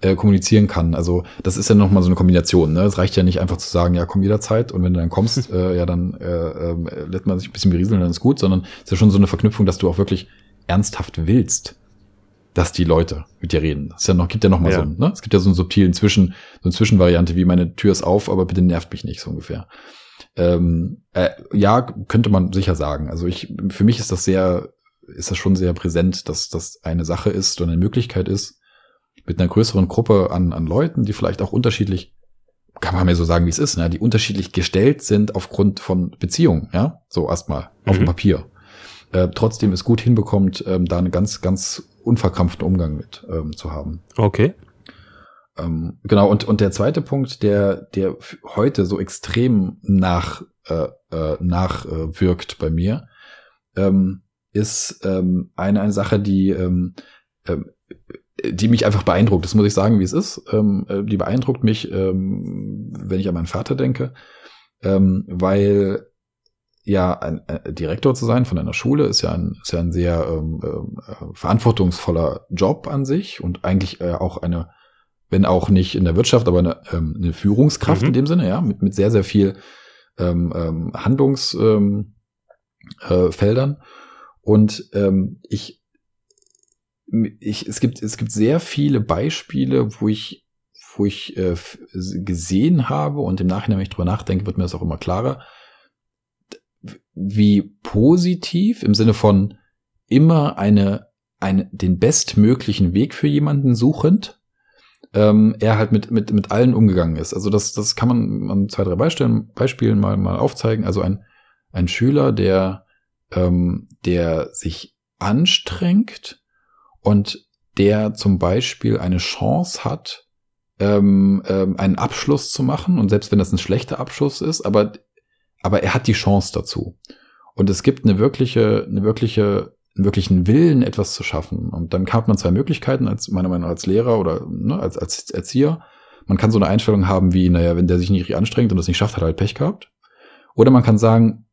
äh, kommunizieren kann. Also das ist ja nochmal so eine Kombination. Ne? Es reicht ja nicht einfach zu sagen, ja, komm jederzeit und wenn du dann kommst, [laughs] äh, ja, dann äh, äh, lässt man sich ein bisschen berieseln, dann ist gut, sondern es ist ja schon so eine Verknüpfung, dass du auch wirklich ernsthaft willst, dass die Leute mit dir reden. Es ja noch, gibt ja noch mal Ja. so, ne? Es gibt ja so einen subtilen Zwischen, so eine Zwischenvariante, wie meine Tür ist auf, aber bitte nervt mich nicht, so ungefähr. Ähm, äh, ja, könnte man sicher sagen. Also ich, für mich ist das sehr, ist das schon sehr präsent, dass das eine Sache ist und eine Möglichkeit ist, mit einer größeren Gruppe an, an Leuten, die vielleicht auch unterschiedlich, kann man mir so sagen, wie es ist, ne, die unterschiedlich gestellt sind aufgrund von Beziehungen, ja, so erstmal auf dem Mhm. Papier. Äh, trotzdem es gut hinbekommt, ähm, da einen ganz, ganz unverkrampften Umgang mit ähm, zu haben. Okay. Ähm, genau, und, und der zweite Punkt, der, der heute so extrem nach, äh, äh, nachwirkt bei mir, ähm, ist ähm, eine, eine Sache, die, ähm, ähm, die mich einfach beeindruckt. Das muss ich sagen, wie es ist. Ähm, äh, die beeindruckt mich, ähm, wenn ich an meinen Vater denke, ähm, weil ja ein, ein Direktor zu sein von einer Schule ist ja ein, ist ja ein sehr ähm, äh, verantwortungsvoller Job an sich und eigentlich äh, auch eine wenn auch nicht in der Wirtschaft, aber eine, ähm, eine Führungskraft Mhm. in dem Sinne, ja, mit, mit sehr, sehr viel ähm, ähm, Handlungsfeldern. Ähm, äh, Feldern. Und ähm, ich, ich, es gibt, es gibt sehr viele Beispiele, wo ich, wo ich äh, gesehen habe und im Nachhinein, wenn ich drüber nachdenke, wird mir das auch immer klarer, wie positiv im Sinne von immer eine, eine, den bestmöglichen Weg für jemanden suchend, ähm, er halt mit, mit, mit allen umgegangen ist. Also das, das kann man an zwei, drei Beispielen, Beispielen mal, mal aufzeigen. Also ein, ein Schüler, der, ähm, der sich anstrengt und der zum Beispiel eine Chance hat, ähm, ähm, einen Abschluss zu machen. Und selbst wenn das ein schlechter Abschluss ist, aber, aber er hat die Chance dazu. Und es gibt eine wirkliche, eine wirkliche wirklichen Willen, etwas zu schaffen. Und dann hat man zwei Möglichkeiten, als meiner Meinung nach als Lehrer oder ne, als, als Erzieher. Man kann so eine Einstellung haben wie, naja, wenn der sich nicht anstrengt und das nicht schafft, hat er halt Pech gehabt. Oder man kann sagen,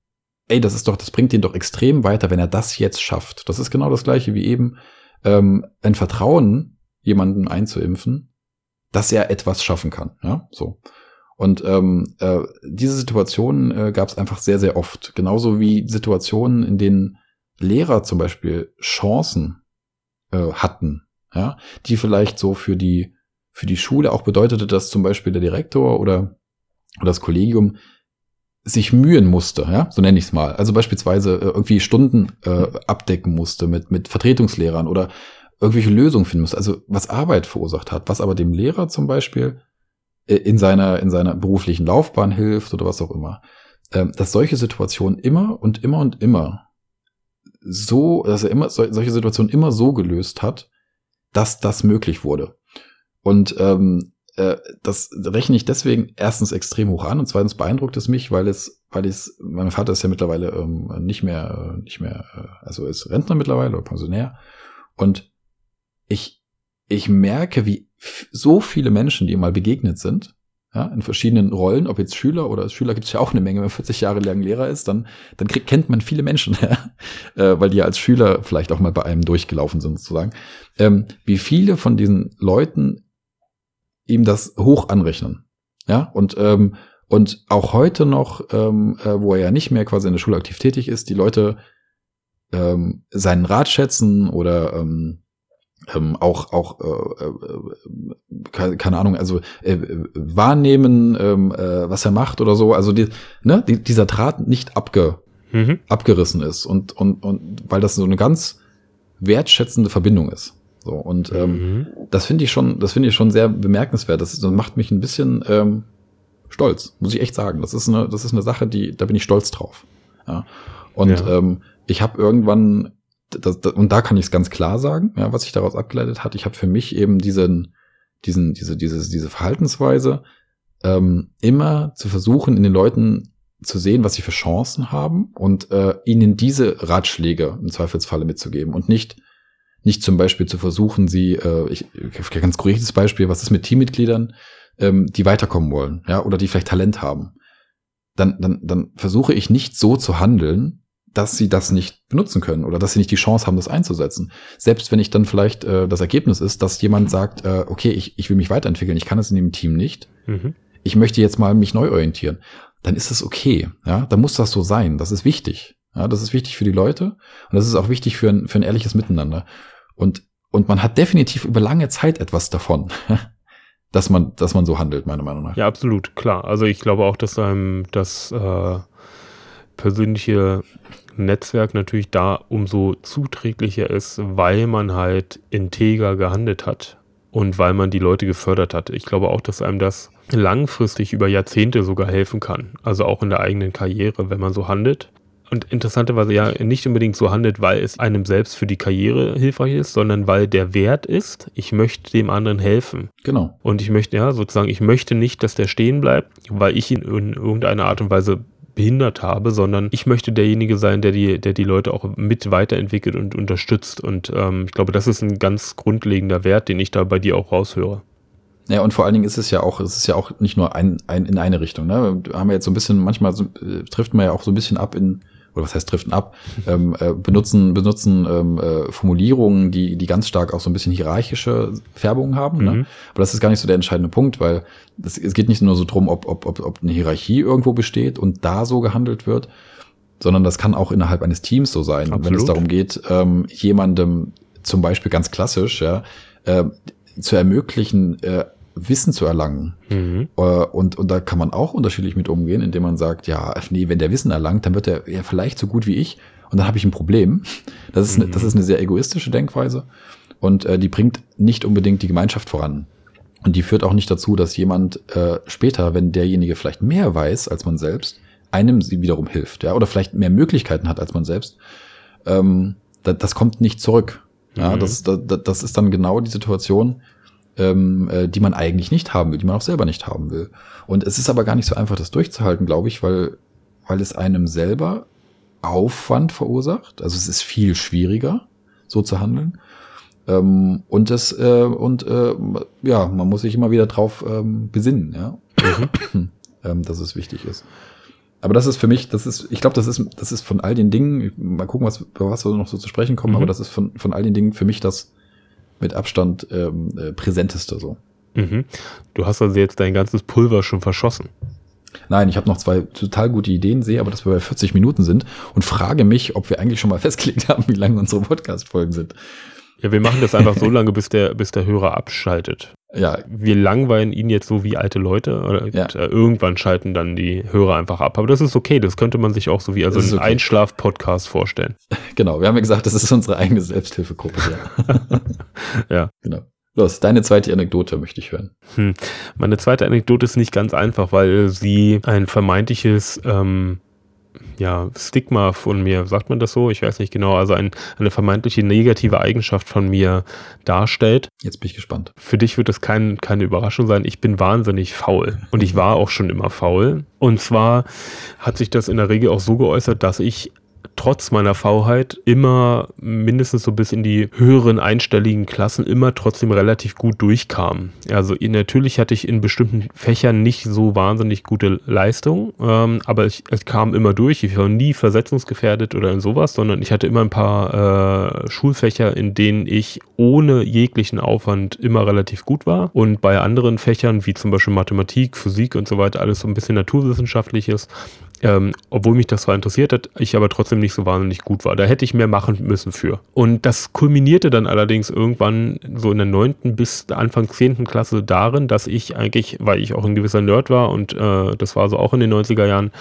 ey, das ist doch, das bringt ihn doch extrem weiter, wenn er das jetzt schafft. Das ist genau das gleiche wie eben ähm, ein Vertrauen, jemanden einzuimpfen, dass er etwas schaffen kann. Ja, so. Und ähm, äh, diese Situationen äh, gab es einfach sehr, sehr oft. Genauso wie Situationen, in denen Lehrer zum Beispiel Chancen äh, hatten, ja, die vielleicht so für die für die Schule auch bedeutete, dass zum Beispiel der Direktor oder, oder das Kollegium sich mühen musste, ja, so nenne ich es mal. Also beispielsweise äh, irgendwie Stunden äh, abdecken musste mit mit Vertretungslehrern oder irgendwelche Lösungen finden musste. Also was Arbeit verursacht hat, was aber dem Lehrer zum Beispiel äh, in seiner in seiner beruflichen Laufbahn hilft oder was auch immer. Ähm, dass solche Situationen immer und immer und immer so, dass er immer solche Situationen immer so gelöst hat, dass das möglich wurde. Und ähm, äh, das rechne ich deswegen erstens extrem hoch an und zweitens beeindruckt es mich, weil es, weil es, mein Vater ist ja mittlerweile ähm, nicht mehr, äh, nicht mehr, äh, also ist Rentner mittlerweile oder Pensionär. Und ich, ich merke, wie so viele Menschen, die ihm mal begegnet sind, ja, in verschiedenen Rollen, ob jetzt Schüler oder Schüler gibt es ja auch eine Menge, wenn man 40 Jahre lang Lehrer ist, dann, dann krieg, kennt man viele Menschen, [laughs] ja, äh, weil die ja als Schüler vielleicht auch mal bei einem durchgelaufen sind, sozusagen. Ähm, wie viele von diesen Leuten ihm das hoch anrechnen. Ja, und, ähm, und auch heute noch, ähm, äh, wo er ja nicht mehr quasi in der Schule aktiv tätig ist, die Leute ähm, seinen Rat schätzen oder ähm, ähm, auch auch äh, äh, keine Ahnung also äh, wahrnehmen ähm, äh, was er macht oder so also die, ne, die, dieser Draht nicht abge, mhm. abgerissen ist und und und weil das so eine ganz wertschätzende Verbindung ist so und ähm, mhm. das finde ich schon das finde ich schon sehr bemerkenswert das, das macht mich ein bisschen ähm, stolz muss ich echt sagen das ist eine das ist eine Sache die da bin ich stolz drauf ja und ja. ähm, ich habe irgendwann das, das, und da kann ich es ganz klar sagen, ja, was sich daraus abgeleitet hat. Ich habe für mich eben diesen, diesen, diese, diese, diese Verhaltensweise, ähm, immer zu versuchen, in den Leuten zu sehen, was sie für Chancen haben und äh, ihnen diese Ratschläge im Zweifelsfalle mitzugeben und nicht nicht zum Beispiel zu versuchen, sie, äh, ich, ganz korrektes Beispiel, was ist mit Teammitgliedern, ähm, die weiterkommen wollen, ja, oder die vielleicht Talent haben. Dann, dann, dann versuche ich nicht so zu handeln, dass sie das nicht benutzen können oder dass sie nicht die Chance haben, das einzusetzen. Selbst wenn ich dann vielleicht äh, das Ergebnis ist, dass jemand sagt, äh, okay, ich, ich will mich weiterentwickeln, ich kann es in dem Team nicht, mhm. ich möchte jetzt mal mich neu orientieren, dann ist es okay. Ja, dann muss das so sein. Das ist wichtig. Ja, das ist wichtig für die Leute und das ist auch wichtig für ein, für ein ehrliches Miteinander. Und, und man hat definitiv über lange Zeit etwas davon. [laughs] dass man, dass man so handelt, meiner Meinung nach. Ja, absolut, klar. Also ich glaube auch, dass einem das äh, persönliche Netzwerk natürlich da umso zuträglicher ist, weil man halt integer gehandelt hat und weil man die Leute gefördert hat. Ich glaube auch, dass einem das langfristig über Jahrzehnte sogar helfen kann. Also auch in der eigenen Karriere, wenn man so handelt. Und interessanterweise ja nicht unbedingt so handelt, weil es einem selbst für die Karriere hilfreich ist, sondern weil der Wert ist, ich möchte dem anderen helfen. Genau. Und ich möchte, ja, sozusagen, ich möchte nicht, dass der stehen bleibt, weil ich ihn in irgendeiner Art und Weise behindert habe, sondern ich möchte derjenige sein, der die, der die Leute auch mit weiterentwickelt und unterstützt. Und ähm, ich glaube, das ist ein ganz grundlegender Wert, den ich da bei dir auch raushöre. Ja, und vor allen Dingen ist es ja auch, es ist ja auch nicht nur ein, ein in eine Richtung. Ne? Haben wir jetzt so ein bisschen, manchmal so, äh, trifft man ja auch so ein bisschen ab in, oder was heißt driften ab, ähm, äh, benutzen, benutzen ähm, äh, Formulierungen, die, die ganz stark auch so ein bisschen hierarchische Färbungen haben. Ne? Mhm. Ne? Aber das ist gar nicht so der entscheidende Punkt, weil das, es geht nicht nur so drum, ob, ob, ob, ob eine Hierarchie irgendwo besteht und da so gehandelt wird, sondern das kann auch innerhalb eines Teams so sein. Absolut. Wenn es darum geht, ähm, jemandem zum Beispiel ganz klassisch, ja, äh, zu ermöglichen, äh, Wissen zu erlangen. Mhm. Äh, und, und da kann man auch unterschiedlich mit umgehen, indem man sagt, ja, nee, wenn der Wissen erlangt, dann wird er ja vielleicht so gut wie ich und dann habe ich ein Problem. Das ist, mhm. eine, das ist eine sehr egoistische Denkweise und äh, die bringt nicht unbedingt die Gemeinschaft voran. Und die führt auch nicht dazu, dass jemand äh, später, wenn derjenige vielleicht mehr weiß als man selbst, einem sie wiederum hilft, ja, oder vielleicht mehr Möglichkeiten hat als man selbst. Ähm, das, das kommt nicht zurück. Ja, mhm. das, das, das ist dann genau die Situation, ähm, äh, die man eigentlich nicht haben will, die man auch selber nicht haben will. Und es ist aber gar nicht so einfach, das durchzuhalten, glaube ich, weil, weil es einem selber Aufwand verursacht. Also es ist viel schwieriger, so zu handeln. Ähm, und das, äh, und äh, ja, man muss sich immer wieder drauf ähm, besinnen, ja. Mhm. [coughs] ähm, dass es wichtig ist. Aber das ist für mich, das ist, ich glaube, das ist, das ist von all den Dingen, mal gucken, was, was wir noch so zu sprechen kommen, mhm. aber das ist von, von all den Dingen für mich das mit Abstand ähm, äh, präsenteste so. Mhm. Du hast also jetzt dein ganzes Pulver schon verschossen. Nein, ich habe noch zwei total gute Ideen, sehe aber, dass wir bei 40 Minuten sind und frage mich, ob wir eigentlich schon mal [laughs] festgelegt haben, wie lange unsere Podcast-Folgen sind. Ja, wir machen das einfach so [laughs] lange, bis der, bis der Hörer abschaltet. Ja. Wir langweilen ihn jetzt so wie alte Leute. Oder ja. Äh, irgendwann schalten dann die Hörer einfach ab. Aber das ist okay. Das könnte man sich auch so wie also einen okay. Einschlaf-Podcast vorstellen. [laughs] Genau. Wir haben ja gesagt, das ist unsere eigene Selbsthilfegruppe. Ja. [laughs] ja. Genau. Los, deine zweite Anekdote möchte ich hören. Hm. Meine zweite Anekdote ist nicht ganz einfach, weil sie ein vermeintliches ähm, ja, Stigma von mir, sagt man das so? Ich weiß nicht genau, also ein, eine vermeintliche negative Eigenschaft von mir darstellt. Jetzt bin ich gespannt. Für dich wird das kein, keine Überraschung sein. Ich bin wahnsinnig faul und ich war auch schon immer faul. Und zwar hat sich das in der Regel auch so geäußert, dass ich trotz meiner Faulheit immer mindestens so bis in die höheren einstelligen Klassen immer trotzdem relativ gut durchkam. Also natürlich hatte ich in bestimmten Fächern nicht so wahnsinnig gute Leistung, ähm, aber ich, ich, kam immer durch. Ich war nie versetzungsgefährdet oder in sowas, sondern ich hatte immer ein paar äh, Schulfächer, in denen ich ohne jeglichen Aufwand immer relativ gut war. Und bei anderen Fächern, wie zum Beispiel Mathematik, Physik und so weiter, alles so ein bisschen naturwissenschaftliches, ähm, obwohl mich das zwar interessiert hat, ich aber trotzdem nicht so wahnsinnig gut war. Da hätte ich mehr machen müssen für. Und das kulminierte dann allerdings irgendwann so in der neunten bis Anfang zehnten Klasse darin, dass ich eigentlich, weil ich auch ein gewisser Nerd war und äh, das war so auch in den 90er Jahren,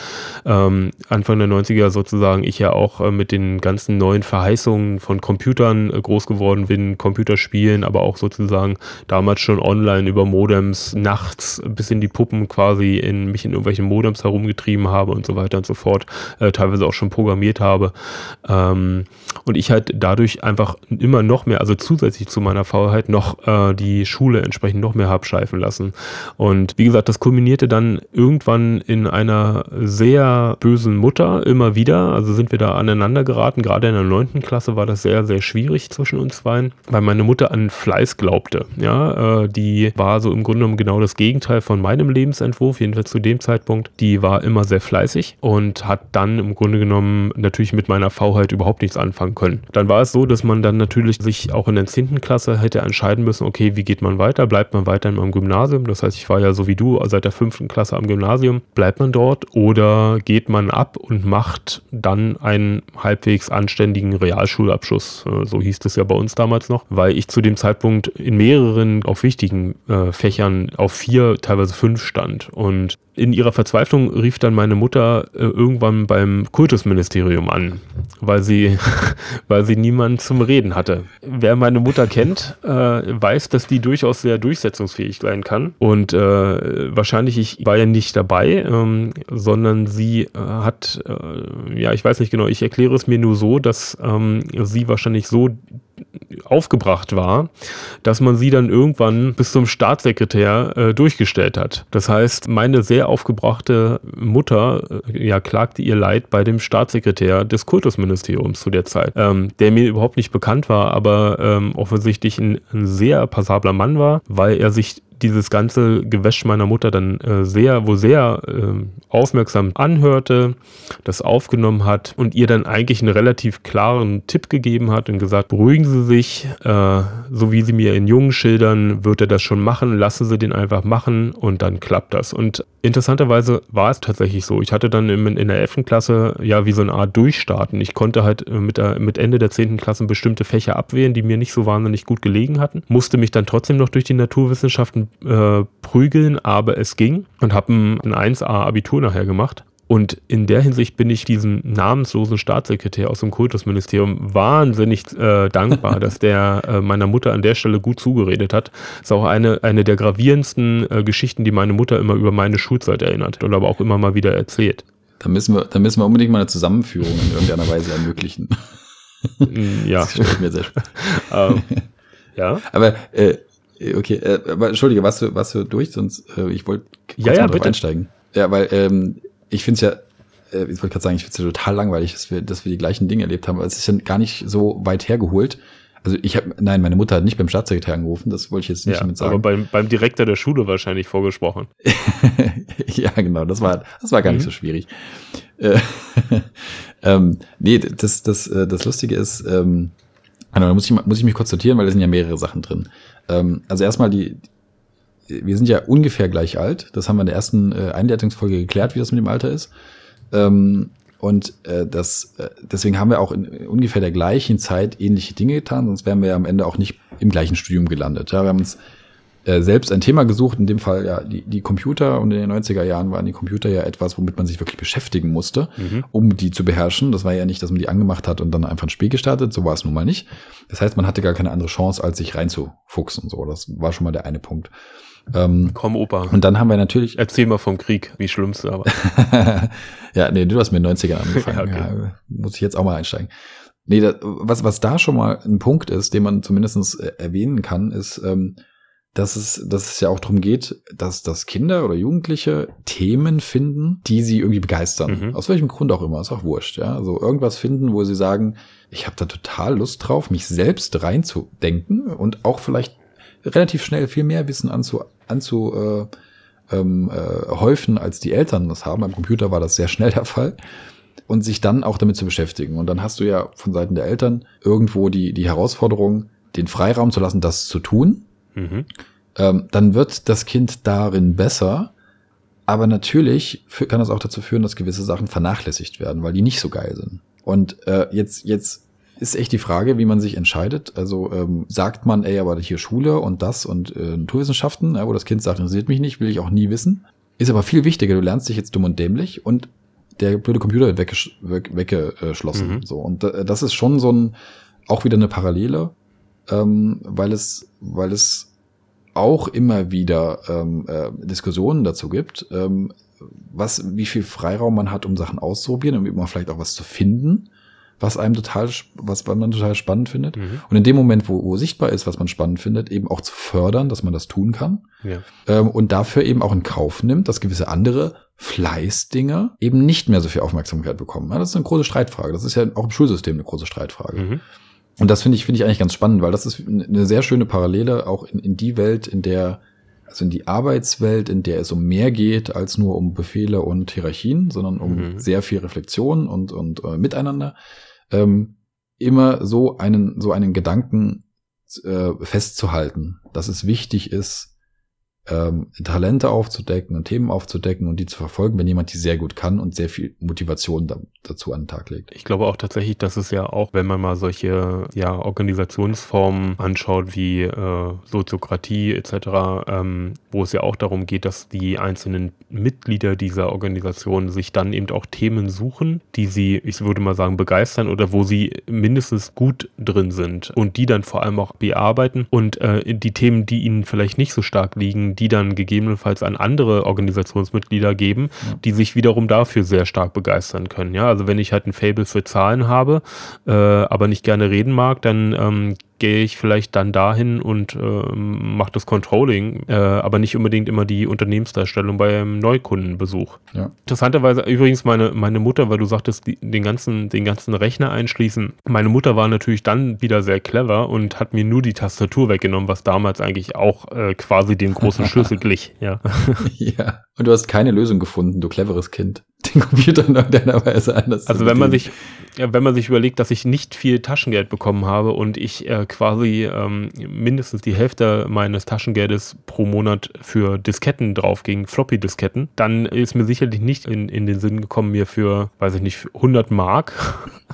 ähm, Anfang der 90er sozusagen, ich ja auch äh, mit den ganzen neuen Verheißungen von Computern äh, groß geworden bin, Computerspielen, aber auch sozusagen damals schon online über Modems nachts bis in die Puppen quasi in mich in irgendwelchen Modems herumgetrieben habe und so weiter und so fort, äh, teilweise auch schon programmiert habe. Ähm, und ich halt dadurch einfach immer noch mehr, also zusätzlich zu meiner Faulheit, noch äh, die Schule entsprechend noch mehr habe schleifen lassen. Und wie gesagt, das kulminierte dann irgendwann in einer sehr bösen Mutter immer wieder. Also sind wir da aneinander geraten. Gerade in der neunten Klasse war das sehr, sehr schwierig zwischen uns beiden, weil meine Mutter an Fleiß glaubte. Ja, äh, die war so im Grunde genommen genau das Gegenteil von meinem Lebensentwurf, jedenfalls zu dem Zeitpunkt. Die war immer sehr fleißig und hat dann im Grunde genommen natürlich mit meiner Faulheit überhaupt nichts anfangen können. Dann war es so, dass man dann natürlich sich auch in der 10. Klasse hätte entscheiden müssen, okay, wie geht man weiter? Bleibt man weiter im Gymnasium? Das heißt, ich war ja so wie du seit der 5. Klasse am Gymnasium. Bleibt man dort oder geht man ab und macht dann einen halbwegs anständigen Realschulabschluss? Äh, so hieß es ja bei uns damals noch, weil ich zu dem Zeitpunkt in mehreren, auch wichtigen äh, Fächern auf vier, teilweise fünf stand. Und in ihrer Verzweiflung rief dann meine Mutter äh, irgendwann beim Kultusministerium an, weil sie, [laughs] weil sie niemanden zum Reden hatte. Wer meine Mutter kennt, äh, weiß, dass die durchaus sehr durchsetzungsfähig sein kann. Und äh, wahrscheinlich, ich war ja nicht dabei, ähm, sondern sie äh, hat, äh, ja, ich weiß nicht genau, ich erkläre es mir nur so, dass ähm, sie wahrscheinlich so aufgebracht war, dass man sie dann irgendwann bis zum Staatssekretär äh, durchgestellt hat. Das heißt, meine sehr aufgebrachte Mutter äh, ja, klagte ihr Leid bei dem Staatssekretär des Kultusministeriums zu der Zeit, ähm, der mir überhaupt nicht bekannt war, aber ähm, offensichtlich ein, ein sehr passabler Mann war, weil er sich dieses ganze Gewäsch meiner Mutter dann äh, sehr, wo sehr äh, aufmerksam anhörte, das aufgenommen hat und ihr dann eigentlich einen relativ klaren Tipp gegeben hat und gesagt, beruhigen Sie sich, äh, so wie Sie mir in Jungen schildern, wird er das schon machen, lassen Sie den einfach machen und dann klappt das. Und interessanterweise war es tatsächlich so. Ich hatte dann in, in der 11. Klasse ja wie so eine Art Durchstarten. Ich konnte halt äh, mit, der, mit Ende der 10. Klasse bestimmte Fächer abwählen, die mir nicht so wahnsinnig gut gelegen hatten, musste mich dann trotzdem noch durch die Naturwissenschaften äh, prügeln, aber es ging und habe ein, ein 1A-Abitur nachher gemacht. Und in der Hinsicht bin ich diesem namenslosen Staatssekretär aus dem Kultusministerium wahnsinnig äh, dankbar, [laughs] dass der äh, meiner Mutter an der Stelle gut zugeredet hat. Das ist auch eine, eine der gravierendsten äh, Geschichten, die meine Mutter immer über meine Schulzeit erinnert und aber auch immer mal wieder erzählt. Da müssen wir, da müssen wir unbedingt mal eine Zusammenführung in irgendeiner Weise ermöglichen. [laughs] ja. Das mir sehr [laughs] ähm, ja. Aber äh, okay, äh, aber entschuldige, was du, was du durch, sonst äh, ich wollte ja, ja, bitte. einsteigen. Ja, weil ähm, ich finde es ja äh, ich wollte gerade sagen, ich finde es ja total langweilig, dass wir, dass wir die gleichen Dinge erlebt haben, aber es ist ja gar nicht so weit hergeholt. Also ich habe, nein, meine Mutter hat nicht beim Staatssekretär angerufen, das wollte ich jetzt nicht ja, damit sagen. Aber beim, beim Direktor der Schule wahrscheinlich vorgesprochen. [laughs] ja, genau, das war, das war gar mhm. nicht so schwierig. Äh, [laughs] ähm, nee, das, das, äh, das Lustige ist, ähm, also da muss ich, muss ich mich kurz sortieren, weil da sind ja mehrere Sachen drin. Ähm, also erstmal die, wir sind ja ungefähr gleich alt. Das haben wir in der ersten äh, Einleitungsfolge geklärt, wie das mit dem Alter ist. Ähm, und äh, das, äh, deswegen haben wir auch in ungefähr der gleichen Zeit ähnliche Dinge getan, sonst wären wir ja am Ende auch nicht im gleichen Studium gelandet. Ja, wir haben uns äh, selbst ein Thema gesucht, in dem Fall ja die, die Computer und in den 90er Jahren waren die Computer ja etwas, womit man sich wirklich beschäftigen musste, mhm. um die zu beherrschen. Das war ja nicht, dass man die angemacht hat und dann einfach ein Spiel gestartet, so war es nun mal nicht. Das heißt, man hatte gar keine andere Chance, als sich reinzufuchsen. So, das war schon mal der eine Punkt. Ähm, Komm, Opa. Und dann haben wir natürlich. Erzähl mal vom Krieg, wie schlimm's aber. [laughs] ja, nee, du hast mit den 90ern angefangen. [laughs] ja, okay. ja, muss ich jetzt auch mal einsteigen. Nee, das, was, was da schon mal ein Punkt ist, den man zumindestens äh, erwähnen kann, ist, ähm, dass es, dass es ja auch darum geht, dass, dass Kinder oder Jugendliche Themen finden, die sie irgendwie begeistern. Mhm. Aus welchem Grund auch immer, ist auch wurscht. Ja? Also irgendwas finden, wo sie sagen, ich habe da total Lust drauf, mich selbst reinzudenken und auch vielleicht relativ schnell viel mehr Wissen anzu, anzu äh, ähm, äh, häufen, als die Eltern das haben. Beim Computer war das sehr schnell der Fall. Und sich dann auch damit zu beschäftigen. Und dann hast du ja von Seiten der Eltern irgendwo die, die Herausforderung, den Freiraum zu lassen, das zu tun. Mhm. Ähm, dann wird das Kind darin besser. Aber natürlich kann das auch dazu führen, dass gewisse Sachen vernachlässigt werden, weil die nicht so geil sind. Und äh, jetzt, jetzt ist echt die Frage, wie man sich entscheidet. Also ähm, sagt man, ey, aber hier Schule und das und äh, Naturwissenschaften, ja, wo das Kind sagt, interessiert mich nicht, will ich auch nie wissen. Ist aber viel wichtiger, du lernst dich jetzt dumm und dämlich und der blöde Computer wird weggesch weggeschlossen. Mhm. So. Und äh, das ist schon so ein, auch wieder eine Parallele, ähm, weil es, weil es auch immer wieder ähm, äh, Diskussionen dazu gibt, ähm, was, wie viel Freiraum man hat, um Sachen auszuprobieren, um immer vielleicht auch was zu finden was einem total, was man total spannend findet. Mhm. Und in dem Moment, wo, wo sichtbar ist, was man spannend findet, eben auch zu fördern, dass man das tun kann. Ja. Ähm, und dafür eben auch in Kauf nimmt, dass gewisse andere Fleißdinger eben nicht mehr so viel Aufmerksamkeit bekommen. Ja, das ist eine große Streitfrage. Das ist ja auch im Schulsystem eine große Streitfrage. Mhm. Und das finde ich, finde ich eigentlich ganz spannend, weil das ist eine sehr schöne Parallele auch in, in die Welt, in der also in die Arbeitswelt, in der es um mehr geht als nur um Befehle und Hierarchien, sondern um mhm. sehr viel Reflexion und, und äh, Miteinander ähm, immer so einen, so einen Gedanken äh, festzuhalten, dass es wichtig ist, ähm, Talente aufzudecken und Themen aufzudecken und die zu verfolgen, wenn jemand die sehr gut kann und sehr viel Motivation da, dazu an den Tag legt. Ich glaube auch tatsächlich, dass es ja auch, wenn man mal solche ja, Organisationsformen anschaut wie äh, Soziokratie etc., ähm, wo es ja auch darum geht, dass die einzelnen Mitglieder dieser Organisation sich dann eben auch Themen suchen, die sie, ich würde mal sagen, begeistern oder wo sie mindestens gut drin sind und die dann vor allem auch bearbeiten und äh, die Themen, die ihnen vielleicht nicht so stark liegen, die dann gegebenenfalls an andere Organisationsmitglieder geben, ja. die sich wiederum dafür sehr stark begeistern können. Ja, also wenn ich halt ein Fable für Zahlen habe, äh, aber nicht gerne reden mag, dann ähm, gehe ich vielleicht dann dahin und äh, mache das Controlling, äh, aber nicht unbedingt immer die Unternehmensdarstellung beim Neukundenbesuch. Ja. Interessanterweise übrigens meine, meine Mutter, weil du sagtest, die, den, ganzen, den ganzen Rechner einschließen. Meine Mutter war natürlich dann wieder sehr clever und hat mir nur die Tastatur weggenommen, was damals eigentlich auch äh, quasi dem großen [laughs] Schlüssel glich. Ja. ja. Und du hast keine Lösung gefunden, du cleveres Kind den Computer in irgendeiner Weise anders Also wenn man sich, ja, wenn man sich überlegt, dass ich nicht viel Taschengeld bekommen habe und ich äh, quasi ähm, mindestens die Hälfte meines Taschengeldes pro Monat für Disketten draufging, Floppy-Disketten, dann ist mir sicherlich nicht in, in den Sinn gekommen, mir für, weiß ich nicht, 100 Mark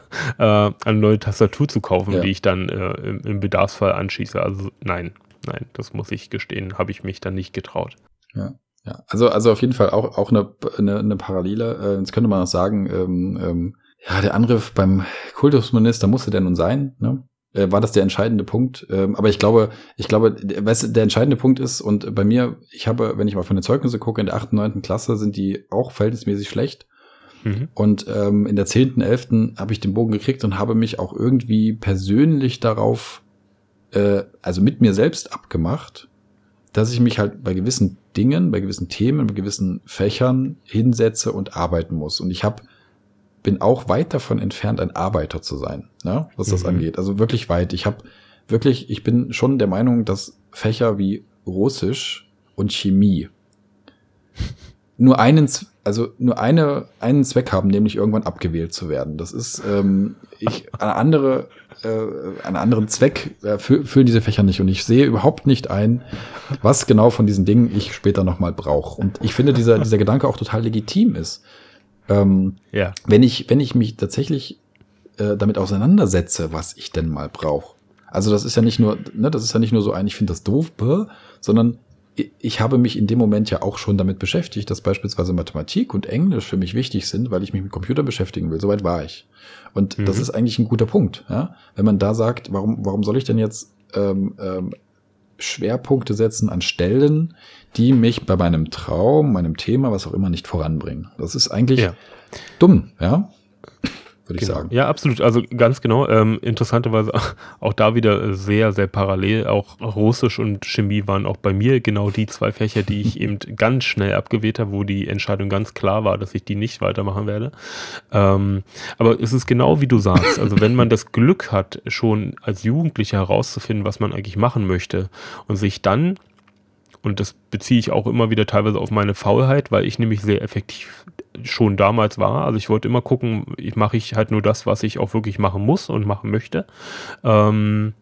[laughs] äh, eine neue Tastatur zu kaufen, ja. die ich dann äh, im, im Bedarfsfall anschieße. Also nein, nein, das muss ich gestehen, habe ich mich dann nicht getraut. Ja. Ja, also, also auf jeden Fall auch, auch eine, eine, eine Parallele. Äh, jetzt könnte man auch sagen, ähm, ähm, ja, der Angriff beim Kultusminister musste der nun sein, ne? Äh, war das der entscheidende Punkt? Ähm, aber ich glaube, ich glaube, weißt, der entscheidende Punkt ist, und bei mir, ich habe, wenn ich mal von den Zeugnissen gucke, in der 8., 9. Klasse sind die auch verhältnismäßig schlecht. Mhm. Und ähm, in der 10., 11. habe ich den Bogen gekriegt und habe mich auch irgendwie persönlich darauf, äh, also mit mir selbst abgemacht, dass ich mich halt bei gewissen Dingen, bei gewissen Themen, bei gewissen Fächern hinsetze und arbeiten muss. Und ich habe bin auch weit davon entfernt, ein Arbeiter zu sein, ne, was das mhm. angeht. Also wirklich weit. Ich habe wirklich, ich bin schon der Meinung, dass Fächer wie Russisch und Chemie nur einen, also nur eine, einen Zweck haben, nämlich irgendwann abgewählt zu werden. Das ist, ähm, ich, eine andere, äh, einen anderen Zweck äh, füllen diese Fächer nicht und ich sehe überhaupt nicht ein, was genau von diesen Dingen ich später nochmal brauche. Und ich finde, dieser, dieser Gedanke auch total legitim ist. Ähm, ja. Wenn ich, wenn ich mich tatsächlich äh, damit auseinandersetze, was ich denn mal brauche. Also das ist ja nicht nur, ne, das ist ja nicht nur so ein, ich finde das doof, sondern ich habe mich in dem Moment ja auch schon damit beschäftigt, dass beispielsweise Mathematik und Englisch für mich wichtig sind, weil ich mich mit Computer beschäftigen will. Soweit war ich. Und mhm. das ist eigentlich ein guter Punkt. Ja? Wenn man da sagt, warum, warum soll ich denn jetzt ähm, ähm, Schwerpunkte setzen an Stellen, die mich bei meinem Traum, meinem Thema, was auch immer, nicht voranbringen? Das ist eigentlich ja. dumm, ja würde genau. ich sagen. Ja, absolut. Also ganz genau. Ähm, interessanterweise [laughs] auch da wieder sehr, sehr parallel. Auch Russisch und Chemie waren auch bei mir genau die zwei Fächer, die ich [laughs] eben ganz schnell abgewählt habe, wo die Entscheidung ganz klar war, dass ich die nicht weitermachen werde. Ähm, aber es ist genau wie du sagst. Also wenn man [laughs] das Glück hat, schon als Jugendlicher herauszufinden, was man eigentlich machen möchte und sich dann und das beziehe ich auch immer wieder teilweise auf meine Faulheit, weil ich nämlich sehr effektiv schon damals war. Also ich wollte immer gucken, ich mache ich halt nur das, was ich auch wirklich machen muss und machen möchte. Ähm,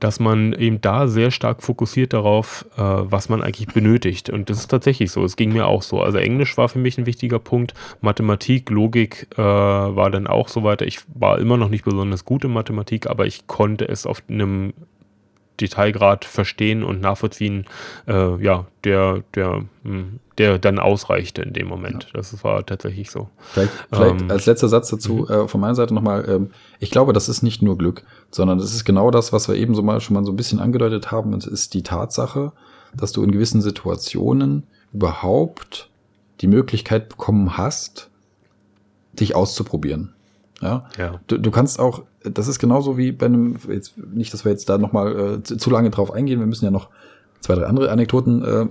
dass man eben da sehr stark fokussiert darauf, äh, was man eigentlich benötigt. Und das ist tatsächlich so. Es ging mir auch so. Also Englisch war für mich ein wichtiger Punkt. Mathematik, Logik äh, war dann auch so weiter. Ich war immer noch nicht besonders gut in Mathematik, aber ich konnte es auf einem Detailgrad verstehen und nachvollziehen, äh, ja, der, der, hm, der dann ausreichte in dem Moment. Ja. Das war tatsächlich so. Vielleicht, vielleicht ähm, als letzter Satz dazu mhm. äh, von meiner Seite nochmal, ähm, ich glaube, das ist nicht nur Glück, sondern das ist genau das, was wir eben so mal schon mal so ein bisschen angedeutet haben. Es ist die Tatsache, dass du in gewissen Situationen überhaupt die Möglichkeit bekommen hast, dich auszuprobieren. Ja. ja. Du, du kannst auch, das ist genauso wie bei einem, jetzt, nicht, dass wir jetzt da nochmal äh, zu, zu lange drauf eingehen, wir müssen ja noch zwei, drei andere Anekdoten äh,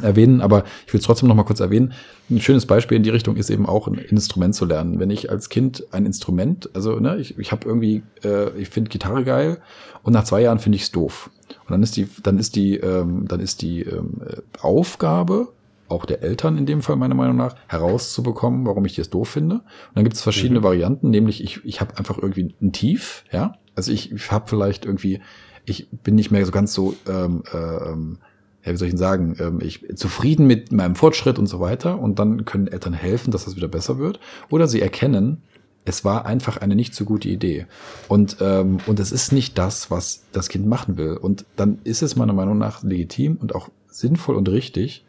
[clears throat] erwähnen, aber ich will es trotzdem nochmal kurz erwähnen. Ein schönes Beispiel in die Richtung ist eben auch ein Instrument zu lernen. Wenn ich als Kind ein Instrument, also ne, ich, ich habe irgendwie, äh, ich finde Gitarre geil und nach zwei Jahren finde ich es doof. Und dann ist die, dann ist die, ähm, dann ist die ähm, Aufgabe auch der Eltern in dem Fall meiner Meinung nach, herauszubekommen, warum ich das doof finde. Und dann gibt es verschiedene mhm. Varianten, nämlich ich, ich habe einfach irgendwie ein Tief, ja. Also ich, ich habe vielleicht irgendwie, ich bin nicht mehr so ganz so, ähm, ähm, ja, wie soll ich denn sagen, ähm, ich zufrieden mit meinem Fortschritt und so weiter. Und dann können Eltern helfen, dass das wieder besser wird. Oder sie erkennen, es war einfach eine nicht so gute Idee. Und, ähm, und es ist nicht das, was das Kind machen will. Und dann ist es meiner Meinung nach legitim und auch sinnvoll und richtig,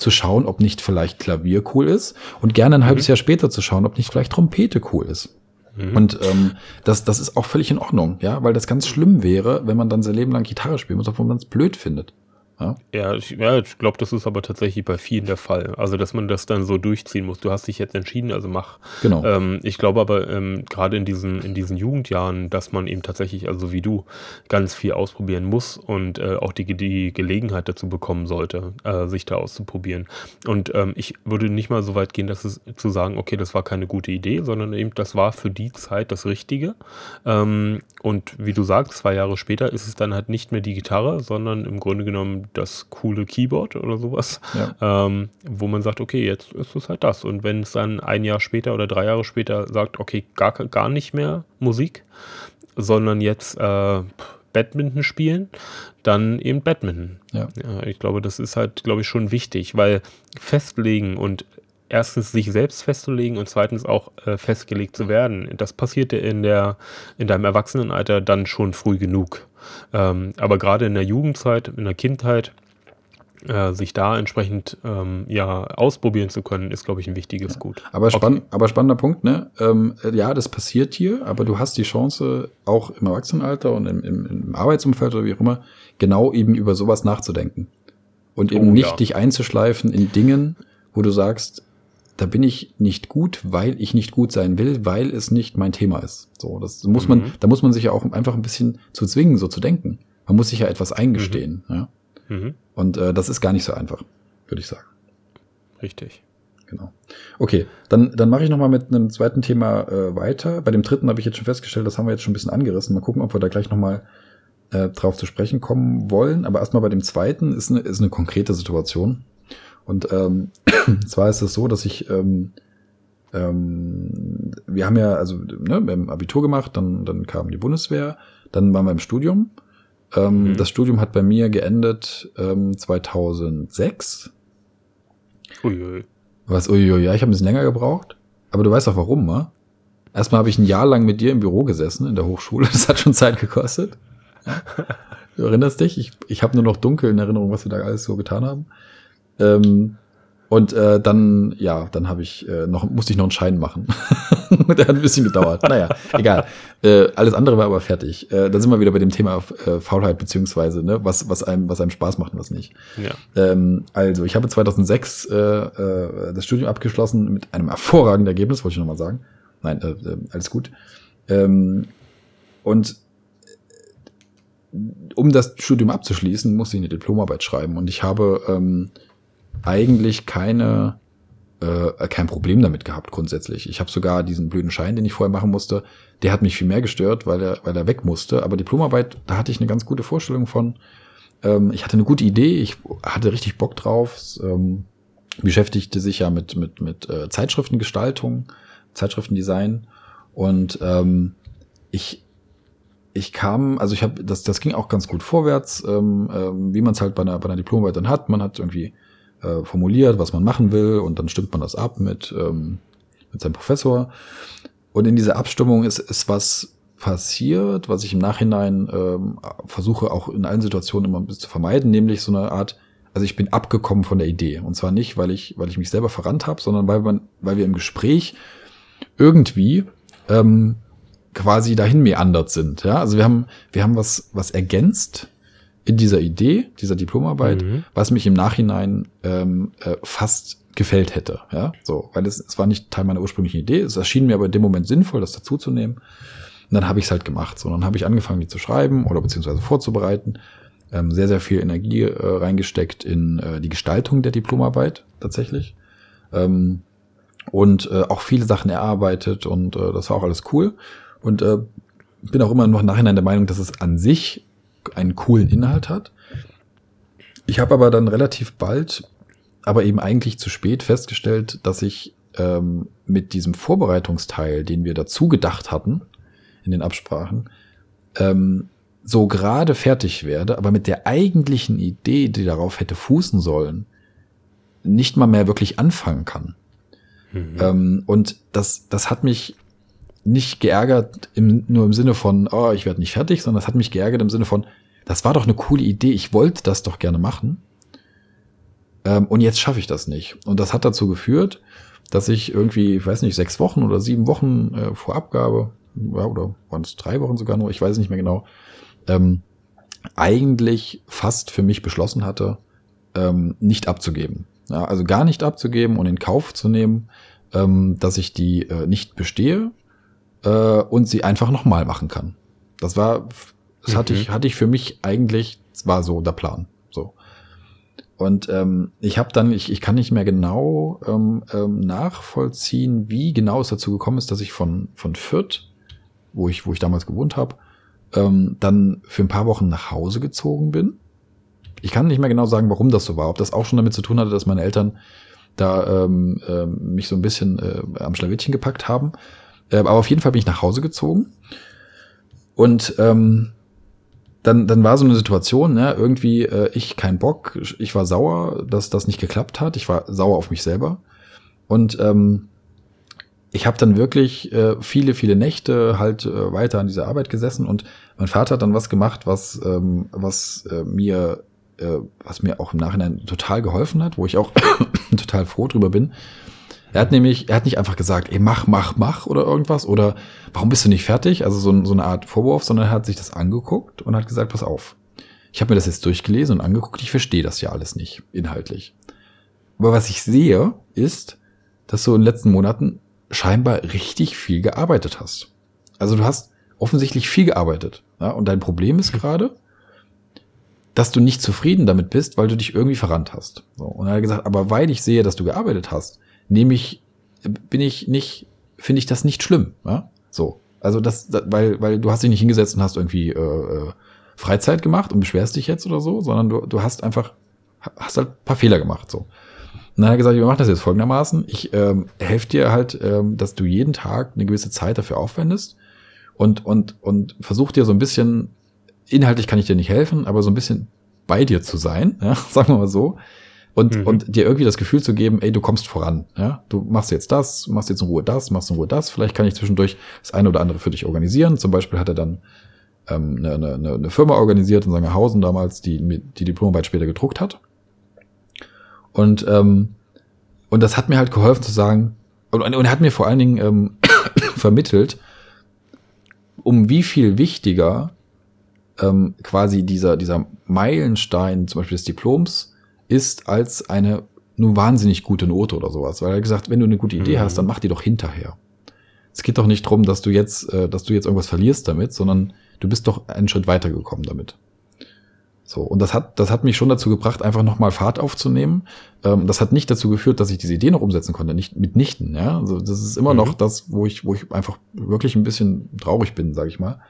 zu schauen, ob nicht vielleicht Klavier cool ist und gerne ein mhm. halbes Jahr später zu schauen, ob nicht vielleicht Trompete cool ist. Mhm. Und ähm, das, das ist auch völlig in Ordnung, ja, weil das ganz schlimm wäre, wenn man dann sein Leben lang Gitarre spielen muss, obwohl man es blöd findet. Ja, ja ich, ja, ich glaube, das ist aber tatsächlich bei vielen der Fall. Also, dass man das dann so durchziehen muss. Du hast dich jetzt entschieden, also mach. Genau. Ähm, ich glaube aber ähm, gerade in diesen, in diesen Jugendjahren, dass man eben tatsächlich, also wie du, ganz viel ausprobieren muss und äh, auch die, die Gelegenheit dazu bekommen sollte, äh, sich da auszuprobieren. Und ähm, ich würde nicht mal so weit gehen, dass es zu sagen, okay, das war keine gute Idee, sondern eben das war für die Zeit das Richtige. Ähm, und wie du sagst, zwei Jahre später ist es dann halt nicht mehr die Gitarre, sondern im Grunde genommen das coole Keyboard oder sowas, ja. ähm, wo man sagt, okay, jetzt ist es halt das. Und wenn es dann ein Jahr später oder drei Jahre später sagt, okay, gar, gar nicht mehr Musik, sondern jetzt äh, Badminton spielen, dann eben Badminton. Ja. ja. ich glaube, das ist halt, glaube ich, schon wichtig, weil festlegen und erstens sich selbst festzulegen und zweitens auch äh, festgelegt zu werden. Das passierte in der in deinem Erwachsenenalter dann schon früh genug. Ähm, aber gerade in der Jugendzeit, in der Kindheit, äh, sich da entsprechend ähm, ja ausprobieren zu können, ist, glaube ich, ein wichtiges ja. Gut. Aber, spann okay. aber spannender Punkt, ne? Ähm, ja, das passiert hier, aber du hast die Chance, auch im Erwachsenenalter und im, im, im Arbeitsumfeld oder wie auch immer, genau eben über sowas nachzudenken. Und eben oh, nicht ja. dich einzuschleifen in Dingen, wo du sagst, da bin ich nicht gut, weil ich nicht gut sein will, weil es nicht mein Thema ist. So, das muss mhm. man, da muss man sich ja auch einfach ein bisschen zu zwingen, so zu denken. Man muss sich ja etwas eingestehen. Mhm. Ja? Mhm. Und äh, das ist gar nicht so einfach, würde ich sagen. Richtig. genau. Okay, dann, dann mache ich nochmal mit einem zweiten Thema äh, weiter. Bei dem dritten habe ich jetzt schon festgestellt, das haben wir jetzt schon ein bisschen angerissen. Mal gucken, ob wir da gleich nochmal äh, drauf zu sprechen kommen wollen. Aber erstmal bei dem zweiten ist eine, ist eine konkrete Situation. Und ähm, [clears throat] zwar ist es so, dass ich, ähm, ähm, wir haben ja, also ne, wir haben Abitur gemacht, dann, dann kam die Bundeswehr, dann waren wir im Studium. Ähm, mhm. Das Studium hat bei mir geendet ähm, 2006. Uiui. Was, uiui, ja, ich habe ein bisschen länger gebraucht. Aber du weißt auch warum, wa? Erstmal habe ich ein Jahr lang mit dir im Büro gesessen, in der Hochschule. [laughs] Das hat schon Zeit gekostet. Du erinnerst dich? Ich, ich habe nur noch dunkel in Erinnerung, was wir da alles so getan haben. Ähm, und äh, dann, ja, dann habe ich äh, noch, musste ich noch einen Schein machen. [laughs] Der hat ein bisschen gedauert. Naja, egal. Äh, alles andere war aber fertig. Äh, da sind wir wieder bei dem Thema äh, Faulheit, beziehungsweise, ne, was, was, einem, was einem Spaß macht und was nicht. Ja. Ähm, also, ich habe 2006 äh, äh, das Studium abgeschlossen mit einem hervorragenden Ergebnis, wollte ich nochmal sagen. Nein, äh, äh, alles gut. Ähm, und um das Studium abzuschließen, musste ich eine Diplomarbeit schreiben. Und ich habe ähm, eigentlich keine äh, kein Problem damit gehabt grundsätzlich. Ich habe sogar diesen blöden Schein, den ich vorher machen musste, der hat mich viel mehr gestört, weil er weil er weg musste. Aber Diplomarbeit, da hatte ich eine ganz gute Vorstellung von. Ähm, ich hatte eine gute Idee, ich hatte richtig Bock drauf. Ähm, beschäftigte sich ja mit mit mit äh, Zeitschriftengestaltung, Zeitschriftendesign und ähm, ich ich kam, also ich habe, das, das ging auch ganz gut vorwärts, ähm, ähm, wie man es halt bei einer, bei einer Diplomarbeit dann hat. Man hat irgendwie äh, formuliert, was man machen will und dann stimmt man das ab mit, ähm, mit seinem Professor. Und in dieser Abstimmung ist, ist was passiert, was ich im Nachhinein ähm, versuche auch in allen Situationen immer ein bisschen zu vermeiden, nämlich so eine Art, also ich bin abgekommen von der Idee. Und zwar nicht, weil ich, weil ich mich selber verrannt habe, sondern weil man, weil wir im Gespräch irgendwie ähm, quasi dahin meandert sind. Ja, also wir haben, wir haben was, was ergänzt in dieser Idee, dieser Diplomarbeit, mhm. was mich im Nachhinein ähm, äh, fast gefällt hätte. Ja, so, weil es, es war nicht Teil meiner ursprünglichen Idee. Es erschien mir aber in dem Moment sinnvoll, das dazuzunehmen. Und dann habe ich es halt gemacht. So, dann habe ich angefangen, die zu schreiben oder beziehungsweise vorzubereiten. Ähm, sehr, sehr viel Energie äh, reingesteckt in äh, die Gestaltung der Diplomarbeit tatsächlich. Ähm, und äh, auch viele Sachen erarbeitet und äh, das war auch alles cool. Und äh, bin auch immer noch nachhinein der Meinung, dass es an sich einen coolen Inhalt hat. Ich habe aber dann relativ bald, aber eben eigentlich zu spät festgestellt, dass ich ähm, mit diesem Vorbereitungsteil, den wir dazu gedacht hatten in den Absprachen, ähm, so gerade fertig werde, aber mit der eigentlichen Idee, die darauf hätte fußen sollen, nicht mal mehr wirklich anfangen kann. Mhm. Ähm, und das, das hat mich nicht geärgert im, nur im Sinne von, oh, ich werde nicht fertig, sondern es hat mich geärgert im Sinne von, das war doch eine coole Idee, ich wollte das doch gerne machen. Ähm, und jetzt schaffe ich das nicht. Und das hat dazu geführt, dass ich irgendwie, ich weiß nicht, sechs Wochen oder sieben Wochen äh, vor Abgabe, ja, oder waren es drei Wochen sogar nur, ich weiß nicht mehr genau, ähm, eigentlich fast für mich beschlossen hatte, ähm, nicht abzugeben. Ja, also gar nicht abzugeben und in Kauf zu nehmen, ähm, dass ich die äh, nicht bestehe äh, und sie einfach nochmal machen kann. Das war, das mhm. hatte ich, hatte ich für mich eigentlich, das war so der Plan. So. Und ähm, ich habe dann, ich, ich kann nicht mehr genau ähm, ähm, nachvollziehen, wie genau es dazu gekommen ist, dass ich von, von Fürth, wo ich, wo ich damals gewohnt habe, ähm, dann für ein paar Wochen nach Hause gezogen bin. Ich kann nicht mehr genau sagen, warum das so war. Ob das auch schon damit zu tun hatte, dass meine Eltern da ähm, äh, mich so ein bisschen äh, am Schlawittchen gepackt haben. Äh, aber auf jeden Fall bin ich nach Hause gezogen. Und ähm, dann, dann war so eine Situation, ne, irgendwie äh, ich kein Bock, ich war sauer, dass das nicht geklappt hat. Ich war sauer auf mich selber. Und ähm, ich habe dann wirklich äh, viele, viele Nächte halt äh, weiter an dieser Arbeit gesessen und mein Vater hat dann was gemacht, was, ähm, was äh, mir, äh, was mir auch im Nachhinein total geholfen hat, wo ich auch [coughs] total froh drüber bin. Er hat nämlich, er hat nicht einfach gesagt, ey, mach, mach, mach oder irgendwas oder warum bist du nicht fertig? Also so, so eine Art Vorwurf, sondern er hat sich das angeguckt und hat gesagt, pass auf. Ich habe mir das jetzt durchgelesen und angeguckt, ich verstehe das ja alles nicht, inhaltlich. Aber was ich sehe, ist, dass du in den letzten Monaten scheinbar richtig viel gearbeitet hast. Also du hast offensichtlich viel gearbeitet. Ja? Und dein Problem ist gerade, dass du nicht zufrieden damit bist, weil du dich irgendwie verrannt hast. So, und er hat gesagt, aber weil ich sehe, dass du gearbeitet hast, nehme ich, bin ich nicht, finde ich das nicht schlimm. Ja? So. Also das, das, weil, weil du hast dich nicht hingesetzt und hast irgendwie äh, äh, Freizeit gemacht und beschwerst dich jetzt oder so, sondern du, du hast einfach, hast halt ein paar Fehler gemacht. So. Und dann hat er gesagt, wir machen das jetzt folgendermaßen. Ich ähm, helfe dir halt, ähm, dass du jeden Tag eine gewisse Zeit dafür aufwendest und, und, und versuch dir so ein bisschen, inhaltlich kann ich dir nicht helfen, aber so ein bisschen bei dir zu sein, ja, [laughs] sagen wir mal so, und, mhm. und dir irgendwie das Gefühl zu geben, ey, du kommst voran. Ja? Du machst jetzt das, machst jetzt in Ruhe das, machst in Ruhe das. Vielleicht kann ich zwischendurch das eine oder andere für dich organisieren. Zum Beispiel hat er dann ähm, eine, eine, eine Firma organisiert in Sangerhausen damals, die die Diplomarbeit später gedruckt hat. Und, ähm, und das hat mir halt geholfen zu sagen, und, und hat mir vor allen Dingen ähm, [coughs] vermittelt, um wie viel wichtiger ähm, quasi dieser, dieser Meilenstein, zum Beispiel des Diploms, ist als eine nur wahnsinnig gute Note oder sowas. Weil er gesagt, wenn du eine gute Idee mhm. hast, dann mach die doch hinterher. Es geht doch nicht drum, dass du jetzt, äh, dass du jetzt irgendwas verlierst damit, sondern du bist doch einen Schritt weitergekommen damit. So, und das hat, das hat mich schon dazu gebracht, einfach nochmal Fahrt aufzunehmen. Ähm, das hat nicht dazu geführt, dass ich diese Idee noch umsetzen konnte, nicht mitnichten, ja. Also das ist immer mhm. noch das, wo ich, wo ich einfach wirklich ein bisschen traurig bin, sage ich mal.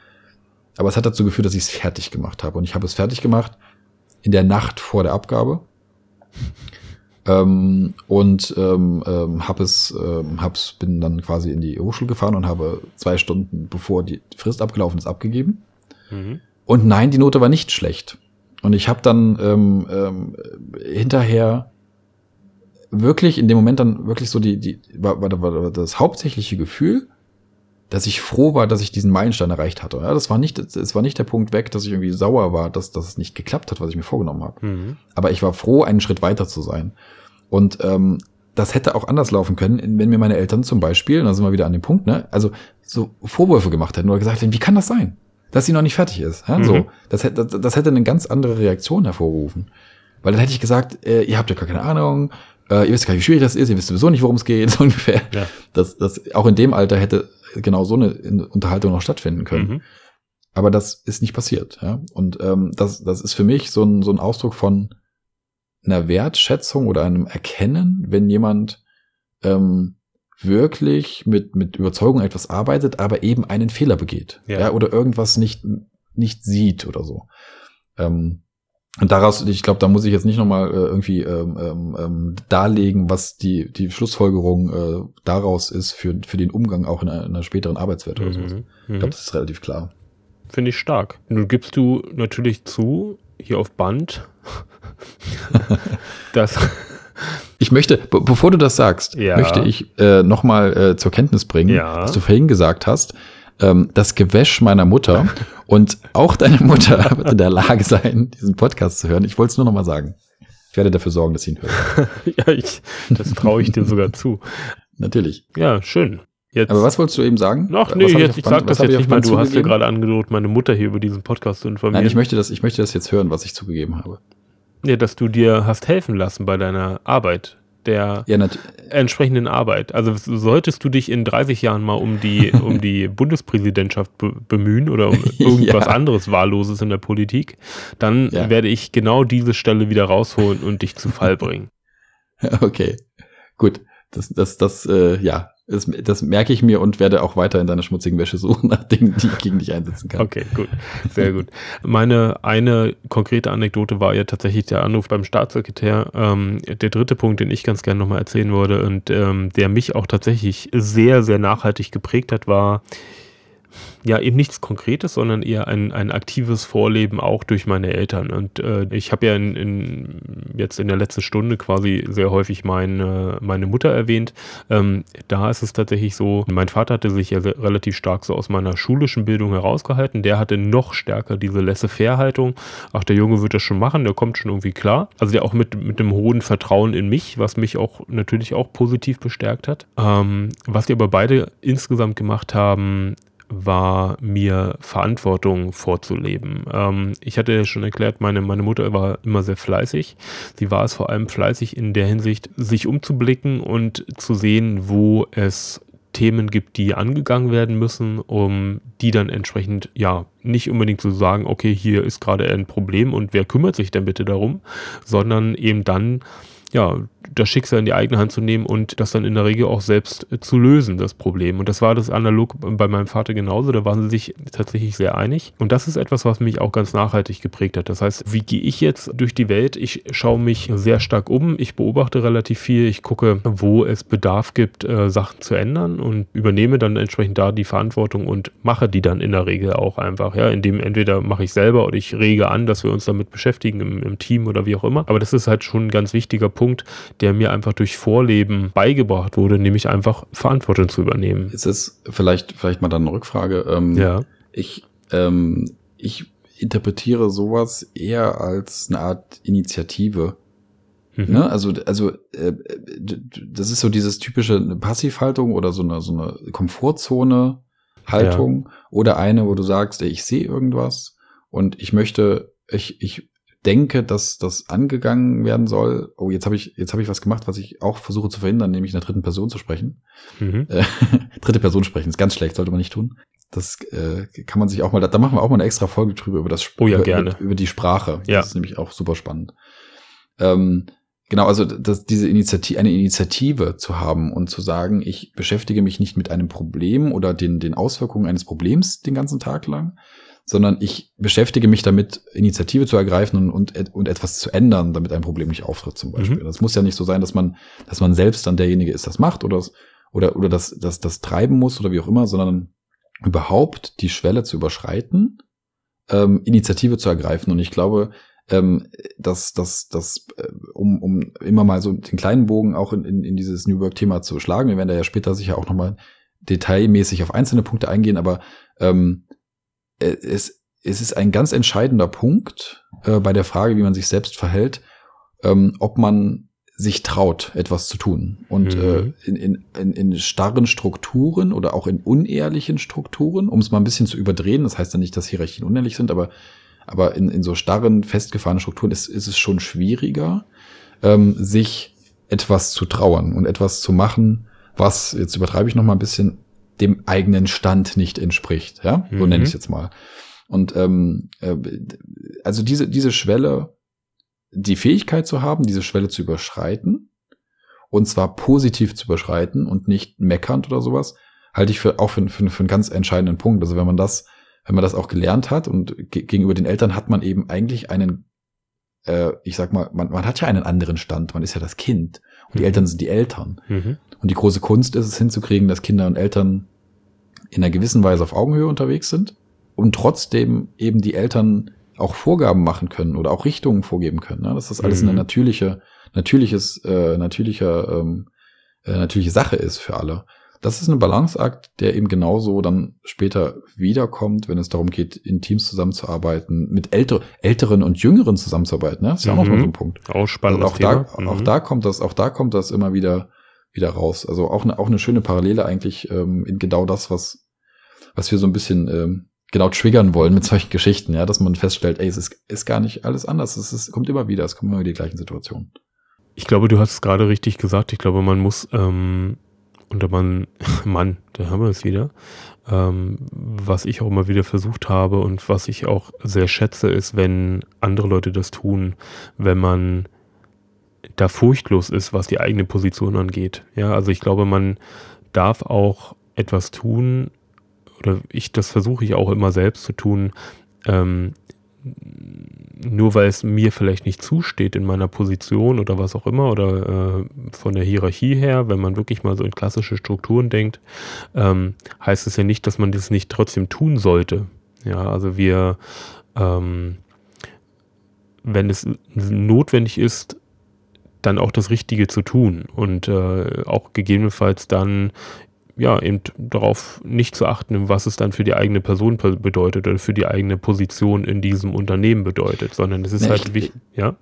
Aber es hat dazu geführt, dass ich es fertig gemacht habe. Und ich habe es fertig gemacht in der Nacht vor der Abgabe ähm, und ähm, ähm, hab es, ähm, hab's, bin dann quasi in die Hochschule gefahren und habe zwei Stunden bevor die Frist abgelaufen ist abgegeben. Mhm. Und nein, die Note war nicht schlecht. Und ich habe dann ähm, ähm, hinterher wirklich in dem Moment dann wirklich so die, die war, war, war das hauptsächliche Gefühl, dass ich froh war, dass ich diesen Meilenstein erreicht hatte. Ja, das war nicht, es war nicht der Punkt weg, dass ich irgendwie sauer war, dass, dass es nicht geklappt hat, was ich mir vorgenommen habe. Mhm. Aber ich war froh, einen Schritt weiter zu sein. Und ähm, das hätte auch anders laufen können, wenn mir meine Eltern zum Beispiel, da sind wir wieder an dem Punkt, ne, also so Vorwürfe gemacht hätten oder gesagt hätten, wie kann das sein, dass sie noch nicht fertig ist? Ja, mhm. So, das hätte, das, das hätte eine ganz andere Reaktion hervorgerufen. Weil dann hätte ich gesagt, äh, ihr habt ja gar keine Ahnung, äh, ihr wisst gar nicht, wie schwierig das ist, ihr wisst sowieso nicht, worum es geht, [laughs] so ungefähr. Ja. Das, das, auch in dem Alter hätte genau so eine Unterhaltung noch stattfinden können. Mhm. Aber das ist nicht passiert. Ja? Und ähm, das, das ist für mich so ein, so ein Ausdruck von einer Wertschätzung oder einem Erkennen, wenn jemand ähm, wirklich mit, mit Überzeugung etwas arbeitet, aber eben einen Fehler begeht. Ja. ja oder irgendwas nicht, nicht sieht oder so. Ähm, und daraus, ich glaube, da muss ich jetzt nicht nochmal äh, irgendwie ähm, ähm, ähm, darlegen, was die, die Schlussfolgerung äh, daraus ist für, für den Umgang auch in einer, in einer späteren Arbeitswelt oder mhm. sowas. Ich glaube, mhm. das ist relativ klar. Finde ich stark. Nun gibst du natürlich zu, hier auf Band, [laughs] dass. Ich möchte, bevor du das sagst, ja. möchte ich äh, nochmal äh, zur Kenntnis bringen, ja. was du vorhin gesagt hast, ähm, das Gewäsch meiner Mutter und auch deine Mutter [laughs] wird in der Lage sein, diesen Podcast zu hören. Ich wollte es nur noch mal sagen. Ich werde dafür sorgen, dass sie ihn hört. [laughs] ja, ich, das traue ich dir sogar zu. Natürlich. Ja, schön. Jetzt. Aber was wolltest du eben sagen? Ach nee, ich, jetzt, ich sag das jetzt nicht mal. Du hast dir gerade angedroht, meine Mutter hier über diesen Podcast zu informieren. Nein, ich möchte das, ich möchte das jetzt hören, was ich zugegeben habe. Ja, dass du dir hast helfen lassen bei deiner Arbeit der ja, entsprechenden Arbeit. Also solltest du dich in 30 Jahren mal um die, [laughs] um die Bundespräsidentschaft be bemühen oder um [laughs] irgendwas ja. anderes Wahlloses in der Politik, dann ja. werde ich genau diese Stelle wieder rausholen und dich zu Fall bringen. [laughs] Okay, gut. Das, das, das, äh, ja, das, das merke ich mir und werde auch weiter in deiner schmutzigen Wäsche suchen [laughs] nach Dingen, die ich gegen dich einsetzen kann. Okay, gut. Sehr gut. Meine eine konkrete Anekdote war ja tatsächlich der Anruf beim Staatssekretär. Ähm, der dritte Punkt, den ich ganz gerne nochmal erzählen würde und ähm, der mich auch tatsächlich sehr, sehr nachhaltig geprägt hat, war, ja eben nichts Konkretes, sondern eher ein, ein aktives Vorleben auch durch meine Eltern. Und äh, ich habe ja in, in, jetzt in der letzten Stunde quasi sehr häufig meine, meine Mutter erwähnt. Ähm, da ist es tatsächlich so, mein Vater hatte sich ja relativ stark so aus meiner schulischen Bildung herausgehalten. Der hatte noch stärker diese Laissez-faire-Haltung. Ach, der Junge wird das schon machen, der kommt schon irgendwie klar. Also der auch mit, mit einem hohen Vertrauen in mich, was mich auch natürlich auch positiv bestärkt hat. Ähm, was wir aber beide insgesamt gemacht haben, war mir Verantwortung vorzuleben. Ähm, ich hatte ja schon erklärt, meine, meine Mutter war immer sehr fleißig. Sie war es vor allem fleißig in der Hinsicht, sich umzublicken und zu sehen, wo es Themen gibt, die angegangen werden müssen, um die dann entsprechend, ja, nicht unbedingt zu sagen, okay, hier ist gerade ein Problem und wer kümmert sich denn bitte darum, sondern eben dann ja, das Schicksal in die eigene Hand zu nehmen und das dann in der Regel auch selbst äh, zu lösen, das Problem. Und das war das analog bei meinem Vater genauso. Da waren sie sich tatsächlich sehr einig. Und das ist etwas, was mich auch ganz nachhaltig geprägt hat. Das heißt, wie gehe ich jetzt durch die Welt? Ich schaue mich sehr stark um. Ich beobachte relativ viel. Ich gucke, wo es Bedarf gibt, äh, Sachen zu ändern und übernehme dann entsprechend da die Verantwortung und mache die dann in der Regel auch einfach. Ja, indem entweder mache ich selber oder ich rege an, dass wir uns damit beschäftigen im, im Team oder wie auch immer. Aber das ist halt schon ein ganz wichtiger Punkt, der mir einfach durch Vorleben beigebracht wurde, nämlich einfach Verantwortung zu übernehmen. Ist es vielleicht, vielleicht mal dann eine Rückfrage? Ähm, ja. Ich, ähm, ich interpretiere sowas eher als eine Art Initiative. Mhm. Ne? Also, also äh, das ist so dieses typische Passivhaltung oder so eine, so eine Komfortzone Haltung ja. oder eine, wo du sagst, ich sehe irgendwas und ich möchte, ich, ich denke, dass das angegangen werden soll. Oh, jetzt habe ich, jetzt habe ich was gemacht, was ich auch versuche zu verhindern, nämlich in der dritten Person zu sprechen. Mhm. Äh, [laughs] dritte Person sprechen ist ganz schlecht, sollte man nicht tun. Das äh, kann man sich auch mal, da machen wir auch mal eine extra Folge drüber über das oh ja, gerne. Über, über die Sprache. Ja. Das ist nämlich auch super spannend. Ähm, genau, also das, diese Initiative, eine Initiative zu haben und zu sagen, ich beschäftige mich nicht mit einem Problem oder den, den Auswirkungen eines Problems den ganzen Tag lang, sondern ich beschäftige mich damit, Initiative zu ergreifen und, und, und etwas zu ändern, damit ein Problem nicht auftritt, zum Beispiel. Mhm. Das muss ja nicht so sein, dass man, dass man selbst dann derjenige ist, das macht oder, oder, oder das, das, das treiben muss oder wie auch immer, sondern überhaupt die Schwelle zu überschreiten, ähm, Initiative zu ergreifen. Und ich glaube, ähm, dass, dass, dass äh, um, um immer mal so den kleinen Bogen auch in, in, in dieses New Work-Thema zu schlagen, wir werden da ja später sicher auch nochmal detailmäßig auf einzelne Punkte eingehen, aber ähm, äh, es, es ist ein ganz entscheidender Punkt äh, bei der Frage, wie man sich selbst verhält, ähm, ob man sich traut, etwas zu tun. Und mhm. äh, in, in, in, in starren Strukturen oder auch in unehrlichen Strukturen, um es mal ein bisschen zu überdrehen, das heißt ja nicht, dass Hierarchien unehrlich sind, aber, aber in, in so starren, festgefahrenen Strukturen ist, ist es schon schwieriger, ähm, sich etwas zu trauern und etwas zu machen, was, jetzt übertreibe ich noch mal ein bisschen, dem eigenen Stand nicht entspricht. Ja, so mhm. nenne ich es jetzt mal. Und ähm, äh, also diese, diese Schwelle, die Fähigkeit zu haben, diese Schwelle zu überschreiten, und zwar positiv zu überschreiten und nicht meckernd oder sowas, halte ich für, auch für, für, für einen ganz entscheidenden Punkt. Also wenn man das, wenn man das auch gelernt hat und gegenüber den Eltern hat man eben eigentlich einen, äh, ich sag mal, man, man hat ja einen anderen Stand, man ist ja das Kind und die mhm. Eltern sind die Eltern. Mhm. Und die große Kunst ist es hinzukriegen, dass Kinder und Eltern in einer gewissen Weise auf Augenhöhe unterwegs sind und trotzdem eben die Eltern auch Vorgaben machen können oder auch Richtungen vorgeben können. Ne? Dass das alles mhm. eine natürliche, natürliches, äh, natürlicher, ähm, äh, natürliche Sache ist für alle. Das ist ein Balanceakt, der eben genauso dann später wiederkommt, wenn es darum geht, in Teams zusammenzuarbeiten, mit älter, älteren und jüngeren zusammenzuarbeiten. Ne? Das ist ja auch noch mal so ein mhm. Punkt. Auch spannend. Also auch, da, mhm. auch da kommt das, auch da kommt das immer wieder wieder raus. Also auch eine, auch eine schöne Parallele eigentlich ähm, in genau das, was, was wir so ein bisschen ähm, genau triggern wollen mit solchen Geschichten, ja, dass man feststellt, ey, es ist, ist gar nicht alles anders. Es ist, kommt immer wieder, es kommen immer die gleichen Situationen. Ich glaube, du hast es gerade richtig gesagt. Ich glaube, man muss, ähm, oder man, [laughs] Mann, da haben wir es wieder. Ähm, was ich auch immer wieder versucht habe und was ich auch sehr schätze, ist, wenn andere Leute das tun, wenn man da furchtlos ist, was die eigene Position angeht. Ja, also ich glaube, man darf auch etwas tun, oder ich, das versuche ich auch immer selbst zu tun, ähm, nur weil es mir vielleicht nicht zusteht in meiner Position oder was auch immer oder äh, von der Hierarchie her, wenn man wirklich mal so in klassische Strukturen denkt, ähm, heißt es ja nicht, dass man das nicht trotzdem tun sollte. Ja, also wir, ähm, wenn es notwendig ist, dann auch das Richtige zu tun und äh, auch gegebenenfalls dann ja eben darauf nicht zu achten, was es dann für die eigene Person bedeutet oder für die eigene Position in diesem Unternehmen bedeutet, sondern es ist ja, halt wichtig, ja.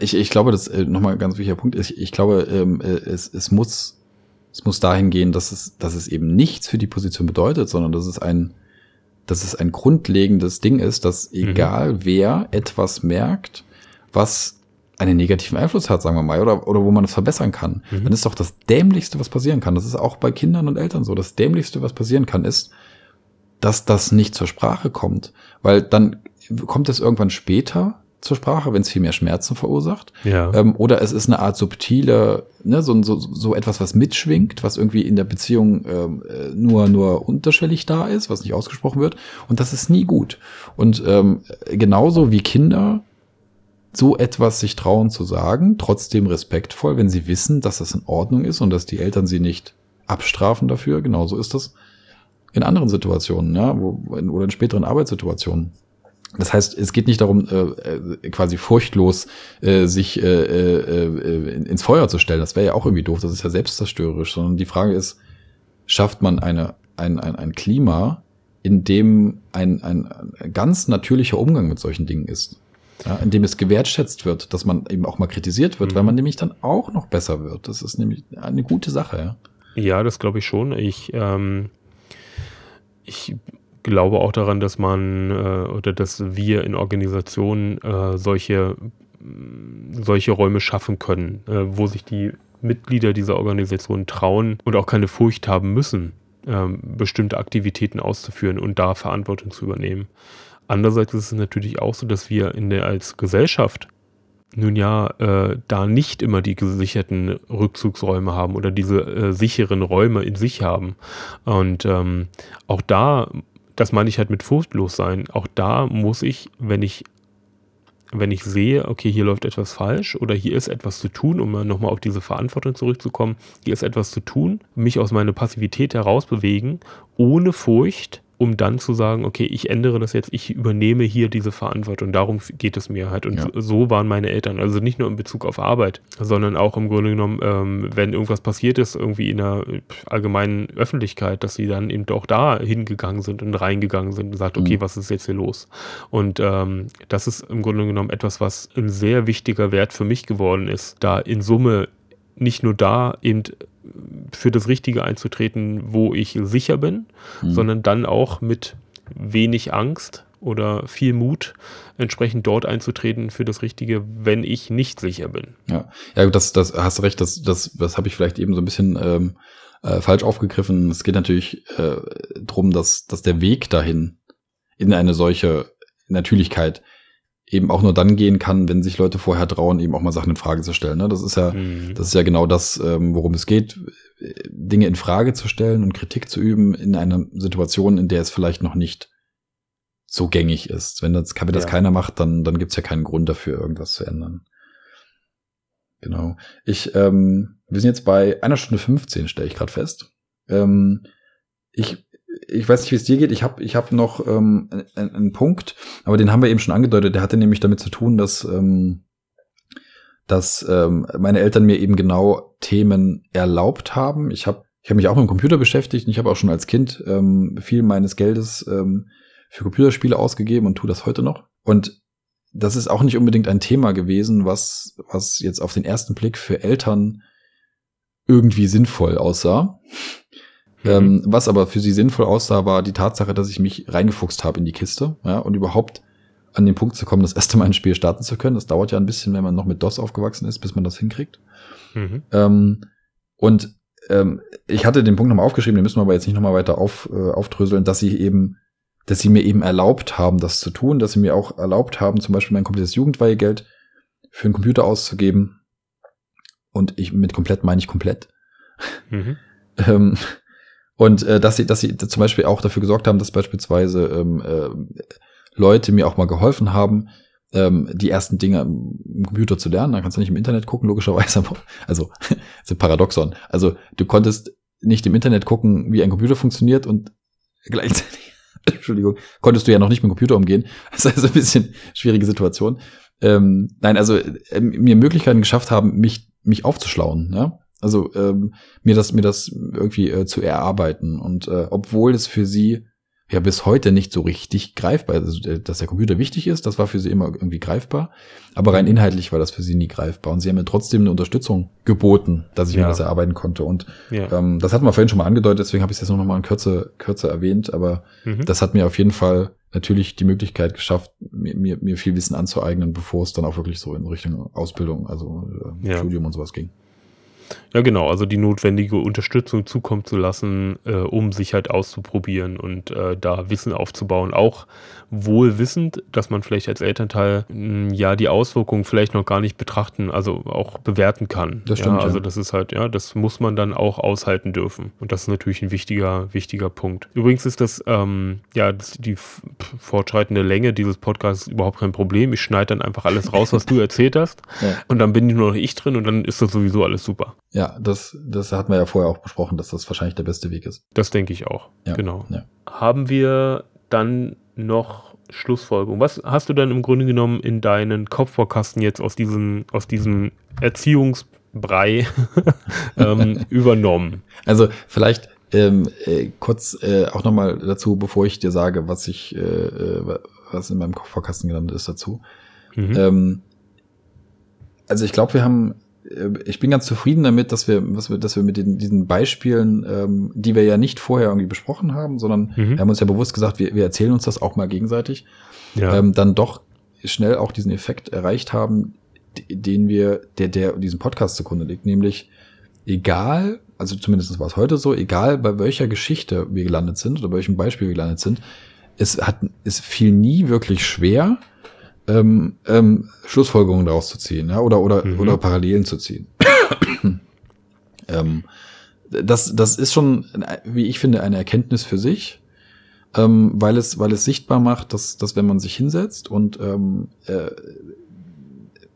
Ich, ich glaube, das äh, nochmal ein ganz wichtiger Punkt ist, ich glaube, ähm, äh, es, es muss es muss dahin gehen, dass es, dass es eben nichts für die Position bedeutet, sondern dass es ein, dass es ein grundlegendes Ding ist, dass mhm. egal mhm. wer etwas merkt, was einen negativen Einfluss hat, sagen wir mal, oder, oder wo man es verbessern kann, mhm. dann ist doch das Dämlichste, was passieren kann. Das ist auch bei Kindern und Eltern so. Das Dämlichste, was passieren kann, ist, dass das nicht zur Sprache kommt. Weil dann kommt es irgendwann später zur Sprache, wenn es viel mehr Schmerzen verursacht. Ja. Ähm, oder es ist eine Art subtile, ne, so, so, so etwas, was mitschwingt, was irgendwie in der Beziehung ähm, äh, nur, nur unterschwellig da ist, was nicht ausgesprochen wird. Und das ist nie gut. Und ähm, genauso wie Kinder so etwas sich trauen zu sagen, trotzdem respektvoll, wenn sie wissen, dass das in Ordnung ist und dass die Eltern sie nicht abstrafen dafür. Genauso ist das in anderen Situationen, ja, wo, oder in späteren Arbeitssituationen. Das heißt, es geht nicht darum, äh, äh, quasi furchtlos äh, sich äh, äh, äh ins Feuer zu stellen. Das wäre ja auch irgendwie doof. Das ist ja selbstzerstörerisch. Sondern die Frage ist, schafft man eine, ein, ein, ein Klima, in dem ein, ein, ein ganz natürlicher Umgang mit solchen Dingen ist? Ja, in dem es gewertschätzt wird, dass man eben auch mal kritisiert wird, mhm. weil man nämlich dann auch noch besser wird. Das ist nämlich eine gute Sache. Ja, ja das glaube ich schon. Ich, ähm, ich glaube auch daran, dass man äh, oder dass wir in Organisationen äh, solche, solche Räume schaffen können, äh, wo sich die Mitglieder dieser Organisation trauen und auch keine Furcht haben müssen, ähm, bestimmte Aktivitäten auszuführen und da Verantwortung zu übernehmen. Andererseits ist es natürlich auch so, dass wir in der als Gesellschaft nun ja äh, da nicht immer die gesicherten Rückzugsräume haben oder diese äh, sicheren Räume in sich haben. Und ähm, auch da das meine ich halt mit furchtlos sein. Auch da muss ich, wenn ich, wenn ich sehe, okay, hier läuft etwas falsch oder hier ist etwas zu tun, um nochmal auf diese Verantwortung zurückzukommen, hier ist etwas zu tun, mich aus meiner Passivität herausbewegen, ohne Furcht, um dann zu sagen, okay, ich ändere das jetzt, ich übernehme hier diese Verantwortung. Darum geht es mir halt. Und ja. so waren meine Eltern. Also nicht nur in Bezug auf Arbeit, sondern auch im Grunde genommen, ähm, wenn irgendwas passiert ist, irgendwie in der allgemeinen Öffentlichkeit, dass sie dann eben auch da hingegangen sind und reingegangen sind und gesagt, okay, mhm. was ist jetzt hier los? Und ähm, das ist im Grunde genommen etwas, was ein sehr wichtiger Wert für mich geworden ist, da in Summe nicht nur da eben für das Richtige einzutreten, wo ich sicher bin, mhm. sondern dann auch mit wenig Angst oder viel Mut entsprechend dort einzutreten für das Richtige, wenn ich nicht sicher bin. Ja, ja, das, das hast recht, das, das, das habe ich vielleicht eben so ein bisschen ähm, äh, falsch aufgegriffen. Es geht natürlich äh, darum, dass, dass der Weg dahin in eine solche Natürlichkeit eben auch nur dann gehen kann, wenn sich Leute vorher trauen, eben auch mal Sachen in Frage zu stellen. Ne? Das ist ja, mhm. das ist ja genau das, ähm, worum es geht, Dinge in Frage zu stellen und Kritik zu üben in einer Situation, in der es vielleicht noch nicht so gängig ist. Wenn das, wenn das ja. keiner macht, dann, dann gibt's ja keinen Grund dafür, irgendwas zu ändern. Genau. Ich, ähm, wir sind jetzt bei einer Stunde 15, stelle ich gerade fest. Ähm, ich ich weiß nicht, wie es dir geht. Ich habe ich hab noch ähm, einen, einen Punkt, aber den haben wir eben schon angedeutet. Der hatte nämlich damit zu tun, dass, ähm, dass ähm, meine Eltern mir eben genau Themen erlaubt haben. Ich habe ich hab mich auch mit dem Computer beschäftigt und ich habe auch schon als Kind ähm, viel meines Geldes ähm, für Computerspiele ausgegeben und tue das heute noch. Und das ist auch nicht unbedingt ein Thema gewesen, was, was jetzt auf den ersten Blick für Eltern irgendwie sinnvoll aussah. Mhm. Ähm, was aber für sie sinnvoll aussah, war die Tatsache, dass ich mich reingefuchst habe in die Kiste ja, und überhaupt an den Punkt zu kommen, das erste Mal ein Spiel starten zu können. Das dauert ja ein bisschen, wenn man noch mit DOS aufgewachsen ist, bis man das hinkriegt. Mhm. Ähm, und ähm, ich hatte den Punkt nochmal aufgeschrieben, den müssen wir aber jetzt nicht nochmal weiter auf, äh, aufdröseln, dass sie eben, dass sie mir eben erlaubt haben, das zu tun, dass sie mir auch erlaubt haben, zum Beispiel mein komplettes Jugendweihegeld für einen Computer auszugeben. Und ich mit komplett meine ich komplett. Mhm. [laughs] ähm, und äh, dass sie, dass sie zum Beispiel auch dafür gesorgt haben, dass beispielsweise ähm, äh, Leute mir auch mal geholfen haben, ähm, die ersten Dinge im Computer zu lernen. Da kannst du nicht im Internet gucken, logischerweise. [laughs] Also, das [laughs] ist ein Paradoxon. Also, du konntest nicht im Internet gucken, wie ein Computer funktioniert und [laughs] gleichzeitig, Entschuldigung, konntest du ja noch nicht mit dem Computer umgehen. Das ist also ein bisschen schwierige Situation. Ähm, nein, also äh, mir Möglichkeiten geschafft haben, mich, mich aufzuschlauen. Ja? Also ähm, mir das mir das irgendwie äh, zu erarbeiten und äh, obwohl es für sie ja bis heute nicht so richtig greifbar ist, also, äh, dass der Computer wichtig ist, das war für sie immer irgendwie greifbar, aber rein inhaltlich war das für sie nie greifbar und sie haben mir trotzdem eine Unterstützung geboten, dass ich ja. mir das erarbeiten konnte und ja. ähm, das hatten wir vorhin schon mal angedeutet, deswegen habe ich es jetzt noch mal in Kürze kürzer erwähnt, aber mhm. das hat mir auf jeden Fall natürlich die Möglichkeit geschafft, mir, mir, mir viel Wissen anzueignen, bevor es dann auch wirklich so in Richtung Ausbildung, also äh, ja. Studium und sowas ging. Ja, genau, also die notwendige Unterstützung zukommen zu lassen, äh, um sich halt auszuprobieren und äh, da Wissen aufzubauen. Auch wohl wissend, dass man vielleicht als Elternteil hm, ja die Auswirkungen vielleicht noch gar nicht betrachten, also auch bewerten kann. Das stimmt. Ja, also das ist halt, ja, das muss man dann auch aushalten dürfen. Und das ist natürlich ein wichtiger, wichtiger Punkt. Übrigens ist das, ähm, ja, die fortschreitende Länge dieses Podcasts überhaupt kein Problem. Ich schneide dann einfach alles raus, was du [laughs] erzählt hast. Ja. Und dann bin nur noch ich drin und dann ist das sowieso alles super. Ja, das, das hatten wir ja vorher auch besprochen, dass das wahrscheinlich der beste Weg ist. Das denke ich auch. Ja. Genau. Ja. Haben wir dann noch Schlussfolgerung? Was hast du dann im Grunde genommen in deinen Kopfvorkasten jetzt aus diesem, aus diesem Erziehungsbrei [laughs] ähm, [laughs] übernommen? Also vielleicht ähm, äh, kurz äh, auch nochmal dazu, bevor ich dir sage, was ich, äh, äh was in meinem Kopfvorkasten gelandet ist dazu. Mhm. Ähm, also ich glaube, wir haben ich bin ganz zufrieden damit, dass wir, was wir, dass wir mit den, diesen Beispielen, ähm, die wir ja nicht vorher irgendwie besprochen haben, sondern mhm. wir haben uns ja bewusst gesagt, wir, wir erzählen uns das auch mal gegenseitig, ja. ähm, dann doch schnell auch diesen Effekt erreicht haben, den wir, der, der diesem Podcast zugrunde liegt, nämlich egal, also zumindest war es heute so, egal bei welcher Geschichte wir gelandet sind oder bei welchem Beispiel wir gelandet sind, es hat, es fiel nie wirklich schwer, ähm, ähm, Schlussfolgerungen daraus zu ziehen, ja, oder oder mhm. oder Parallelen zu ziehen. [coughs] ähm, das das ist schon, wie ich finde, eine Erkenntnis für sich, ähm, weil es weil es sichtbar macht, dass dass wenn man sich hinsetzt und ähm, äh,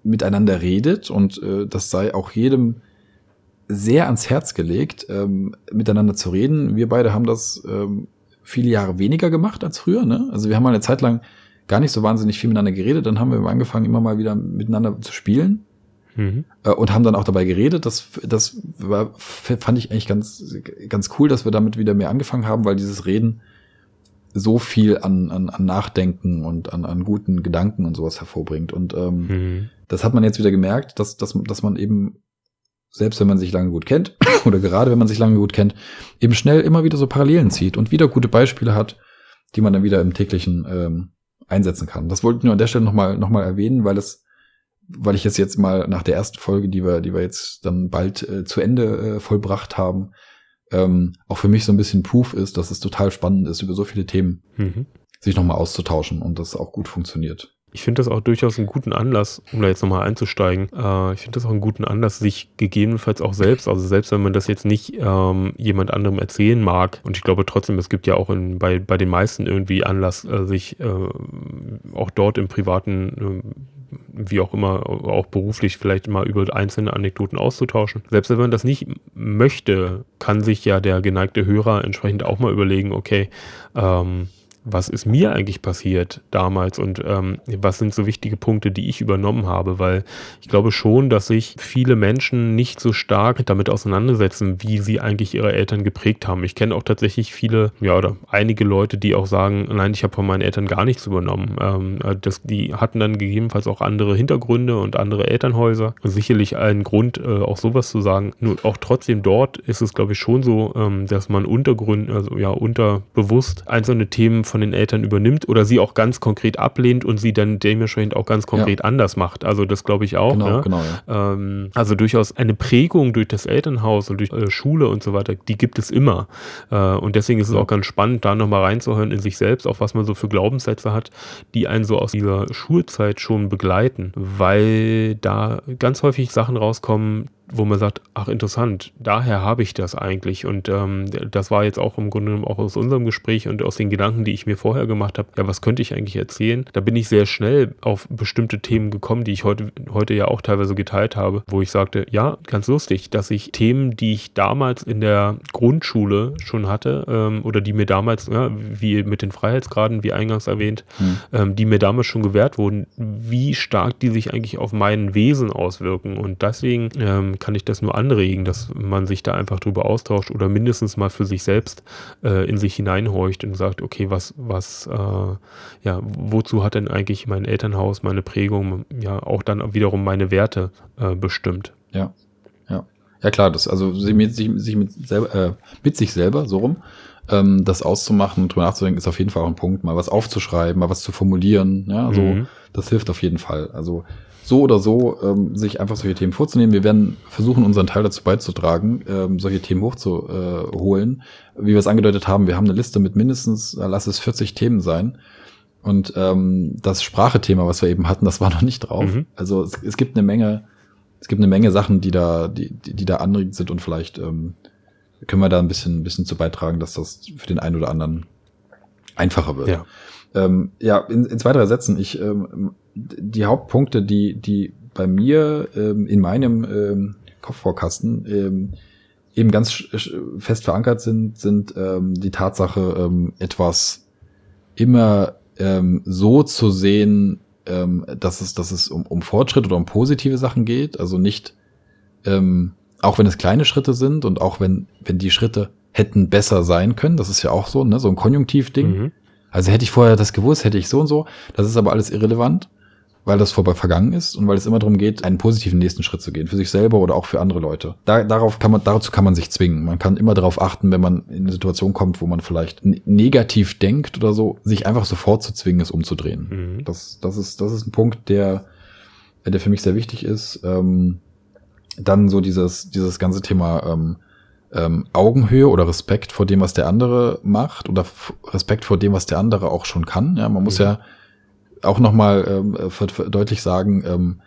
miteinander redet und äh, das sei auch jedem sehr ans Herz gelegt, ähm, miteinander zu reden. Wir beide haben das ähm, viele Jahre weniger gemacht als früher. Ne? Also wir haben mal eine Zeit lang gar nicht so wahnsinnig viel miteinander geredet. Dann haben wir angefangen, immer mal wieder miteinander zu spielen. Mhm. Äh, und haben dann auch dabei geredet. Das, das war, fand ich eigentlich ganz, ganz cool, dass wir damit wieder mehr angefangen haben, weil dieses Reden so viel an, an, an Nachdenken und an, an guten Gedanken und sowas hervorbringt. Und ähm, mhm. das hat man jetzt wieder gemerkt, dass, dass, dass man eben, selbst wenn man sich lange gut kennt, [coughs] oder gerade wenn man sich lange gut kennt, eben schnell immer wieder so Parallelen zieht und wieder gute Beispiele hat, die man dann wieder im täglichen ähm, einsetzen kann. Das wollte ich nur an der Stelle nochmal noch mal erwähnen, weil es, weil ich es jetzt mal nach der ersten Folge, die wir, die wir jetzt dann bald äh, zu Ende äh, vollbracht haben, ähm, auch für mich so ein bisschen Proof ist, dass es total spannend ist, über so viele Themen mhm. sich nochmal auszutauschen und das auch gut funktioniert. Ich finde das auch durchaus einen guten Anlass, um da jetzt nochmal einzusteigen. Äh, ich finde das auch einen guten Anlass, sich gegebenenfalls auch selbst, also selbst wenn man das jetzt nicht ähm, jemand anderem erzählen mag, und ich glaube trotzdem, es gibt ja auch in, bei, bei den meisten irgendwie Anlass, äh, sich äh, auch dort im privaten äh, wie auch immer, auch beruflich vielleicht mal über einzelne Anekdoten auszutauschen. Selbst wenn man das nicht möchte, kann sich ja der geneigte Hörer entsprechend auch mal überlegen, okay, ähm, was ist mir eigentlich passiert damals und ähm, was sind so wichtige Punkte, die ich übernommen habe, weil ich glaube schon, dass sich viele Menschen nicht so stark damit auseinandersetzen, wie sie eigentlich ihre Eltern geprägt haben. Ich kenne auch tatsächlich viele, ja, oder einige Leute, die auch sagen, nein, ich habe von meinen Eltern gar nichts übernommen. Ähm, das, die hatten dann gegebenenfalls auch andere Hintergründe und andere Elternhäuser. Sicherlich ein Grund, äh, auch sowas zu sagen. Nur auch trotzdem dort ist es, glaube ich, schon so, ähm, dass man untergrund, also ja, unterbewusst einzelne Themen von den Eltern übernimmt oder sie auch ganz konkret ablehnt und sie dann dementsprechend auch ganz konkret ja. anders macht. Also das glaube ich auch. Genau, ne? genau. Ja. Ähm, also durchaus eine Prägung durch das Elternhaus und durch äh, Schule und so weiter, die gibt es immer. Äh, und deswegen ist es auch ganz spannend, da nochmal reinzuhören in sich selbst, auch was man so für Glaubenssätze hat, die einen so aus dieser Schulzeit schon begleiten, weil da ganz häufig Sachen rauskommen, wo man sagt, ach interessant, daher habe ich das eigentlich. Und ähm, das war jetzt auch im Grunde genommen auch aus unserem Gespräch und aus den Gedanken, die ich mir vorher gemacht habe, ja, was könnte ich eigentlich erzählen? Da bin ich sehr schnell auf bestimmte Themen gekommen, die ich heute, heute ja auch teilweise geteilt habe, wo ich sagte, ja, ganz lustig, dass ich Themen, die ich damals in der Grundschule schon hatte, ähm, oder die mir damals, ja, wie mit den Freiheitsgraden, wie eingangs erwähnt, hm. ähm, die mir damals schon gewährt wurden, wie stark die sich eigentlich auf mein Wesen auswirken. Und deswegen ähm, kann ich das nur anregen, dass man sich da einfach drüber austauscht oder mindestens mal für sich selbst äh, in sich hineinhorcht und sagt, okay, was, was, äh, ja, wozu hat denn eigentlich mein Elternhaus, meine Prägung, ja, auch dann wiederum meine Werte äh, bestimmt? Ja, ja. Ja klar, das, also sich, sich, sich mit, selber, äh, mit sich selber, so rum, ähm, das auszumachen und drüber nachzudenken, ist auf jeden Fall auch ein Punkt, mal was aufzuschreiben, mal was zu formulieren. Ja, also mhm. das hilft auf jeden Fall. Also so oder so ähm, sich einfach solche Themen vorzunehmen. Wir werden versuchen, unseren Teil dazu beizutragen, ähm, solche Themen hochzuholen. Wie wir es angedeutet haben, wir haben eine Liste mit mindestens, lass es 40 Themen sein. Und ähm, das Sprachethema, was wir eben hatten, das war noch nicht drauf. Mhm. Also es, es gibt eine Menge, es gibt eine Menge Sachen, die da, die, die, die da anregend sind und vielleicht ähm, können wir da ein bisschen, ein bisschen zu beitragen, dass das für den einen oder anderen einfacher wird. Ja, ähm, ja in, in zwei, drei Sätzen. Ich, ähm, die Hauptpunkte, die, die bei mir ähm, in meinem ähm, Kopfvorkasten ähm, eben ganz fest verankert sind, sind ähm, die Tatsache, ähm, etwas immer ähm, so zu sehen, ähm, dass es, dass es um, um Fortschritt oder um positive Sachen geht. Also nicht, ähm, auch wenn es kleine Schritte sind und auch wenn, wenn die Schritte hätten besser sein können, das ist ja auch so, ne, so ein Konjunktivding. Mhm. Also hätte ich vorher das gewusst, hätte ich so und so. Das ist aber alles irrelevant weil das vorbei vergangen ist und weil es immer darum geht, einen positiven nächsten Schritt zu gehen, für sich selber oder auch für andere Leute. Da, darauf kann man, dazu kann man sich zwingen. Man kann immer darauf achten, wenn man in eine Situation kommt, wo man vielleicht negativ denkt oder so, sich einfach sofort zu zwingen, es umzudrehen. Mhm. Das, das ist, das ist ein Punkt, der, der für mich sehr wichtig ist. Ähm, dann so dieses, dieses ganze Thema ähm, ähm, Augenhöhe oder Respekt vor dem, was der andere macht oder Respekt vor dem, was der andere auch schon kann. Ja, man muss mhm. ja auch nochmal ähm, deutlich sagen, ähm,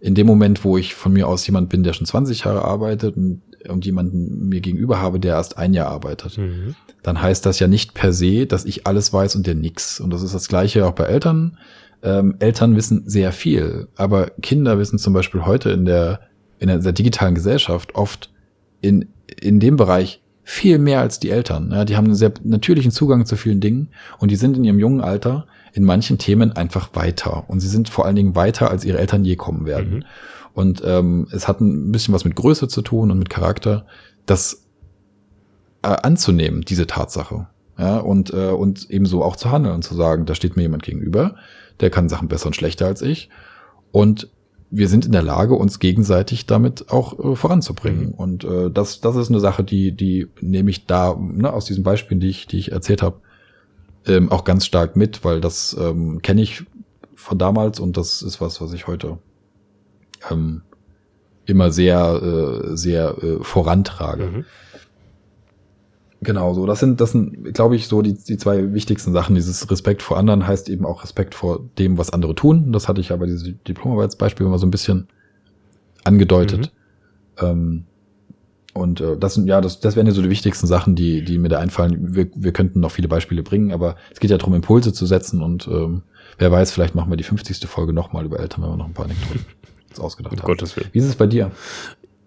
in dem Moment, wo ich von mir aus jemand bin, der schon 20 Jahre arbeitet und, und jemanden mir gegenüber habe, der erst ein Jahr arbeitet, mhm. dann heißt das ja nicht per se, dass ich alles weiß und der nix. Und das ist das Gleiche auch bei Eltern. Ähm, Eltern wissen sehr viel, aber Kinder wissen zum Beispiel heute in der, in der, digitalen Gesellschaft oft in, in dem Bereich viel mehr als die Eltern. Ja, die haben einen sehr natürlichen Zugang zu vielen Dingen und die sind in ihrem jungen Alter in manchen Themen einfach weiter. Und sie sind vor allen Dingen weiter, als ihre Eltern je kommen werden. Mhm. Und ähm, es hat ein bisschen was mit Größe zu tun und mit Charakter, das äh, anzunehmen, diese Tatsache. Ja, und, äh, und ebenso auch zu handeln und zu sagen, da steht mir jemand gegenüber, der kann Sachen besser und schlechter als ich. Und wir sind in der Lage, uns gegenseitig damit auch äh, voranzubringen. Mhm. Und äh, das, das ist eine Sache, die, die nehme ich da ne, aus diesen Beispielen, die ich, die ich erzählt habe, ähm, auch ganz stark mit, weil das ähm, kenne ich von damals und das ist was, was ich heute ähm, immer sehr, äh, sehr äh, vorantrage. Mhm. Genau, so. Das sind, das sind, glaube ich, so die, die zwei wichtigsten Sachen. Dieses Respekt vor anderen heißt eben auch Respekt vor dem, was andere tun. Das hatte ich aber dieses Diplomarbeitsbeispiel immer so ein bisschen angedeutet. Mhm. Ähm, und äh, das sind ja, das, das wären ja so die wichtigsten Sachen, die, die mir da einfallen. Wir, wir könnten noch viele Beispiele bringen, aber es geht ja darum, Impulse zu setzen und ähm, wer weiß, vielleicht machen wir die 50. Folge nochmal über Eltern, wenn wir noch ein paar Anekdoten ausgedacht um haben. Gottes Willen. Wie ist es bei dir?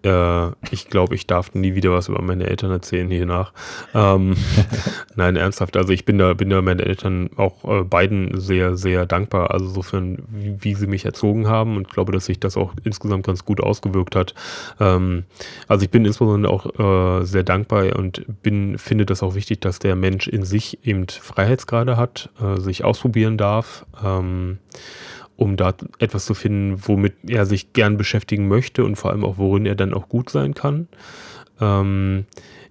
Äh, ich glaube, ich darf nie wieder was über meine Eltern erzählen hier nach. Ähm, [laughs] nein, ernsthaft. Also ich bin da, bin da meinen Eltern auch äh, beiden sehr, sehr dankbar. Also sofern, wie, wie, sie mich erzogen haben und glaube, dass sich das auch insgesamt ganz gut ausgewirkt hat. Ähm, also ich bin insbesondere auch äh, sehr dankbar und bin, finde das auch wichtig, dass der Mensch in sich eben Freiheitsgrade hat, äh, sich ausprobieren darf. Ähm, um da etwas zu finden, womit er sich gern beschäftigen möchte und vor allem auch, worin er dann auch gut sein kann. Ähm,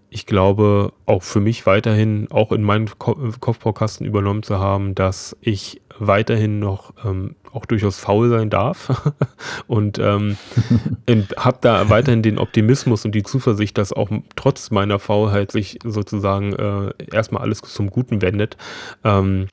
ich glaube, auch für mich weiterhin auch in meinen Kopfbaukasten übernommen zu haben, dass ich weiterhin noch ähm, auch durchaus faul sein darf [laughs] und ähm, habe da weiterhin den Optimismus und die Zuversicht, dass auch trotz meiner Faulheit sich sozusagen äh, erstmal alles zum Guten wendet. Ähm,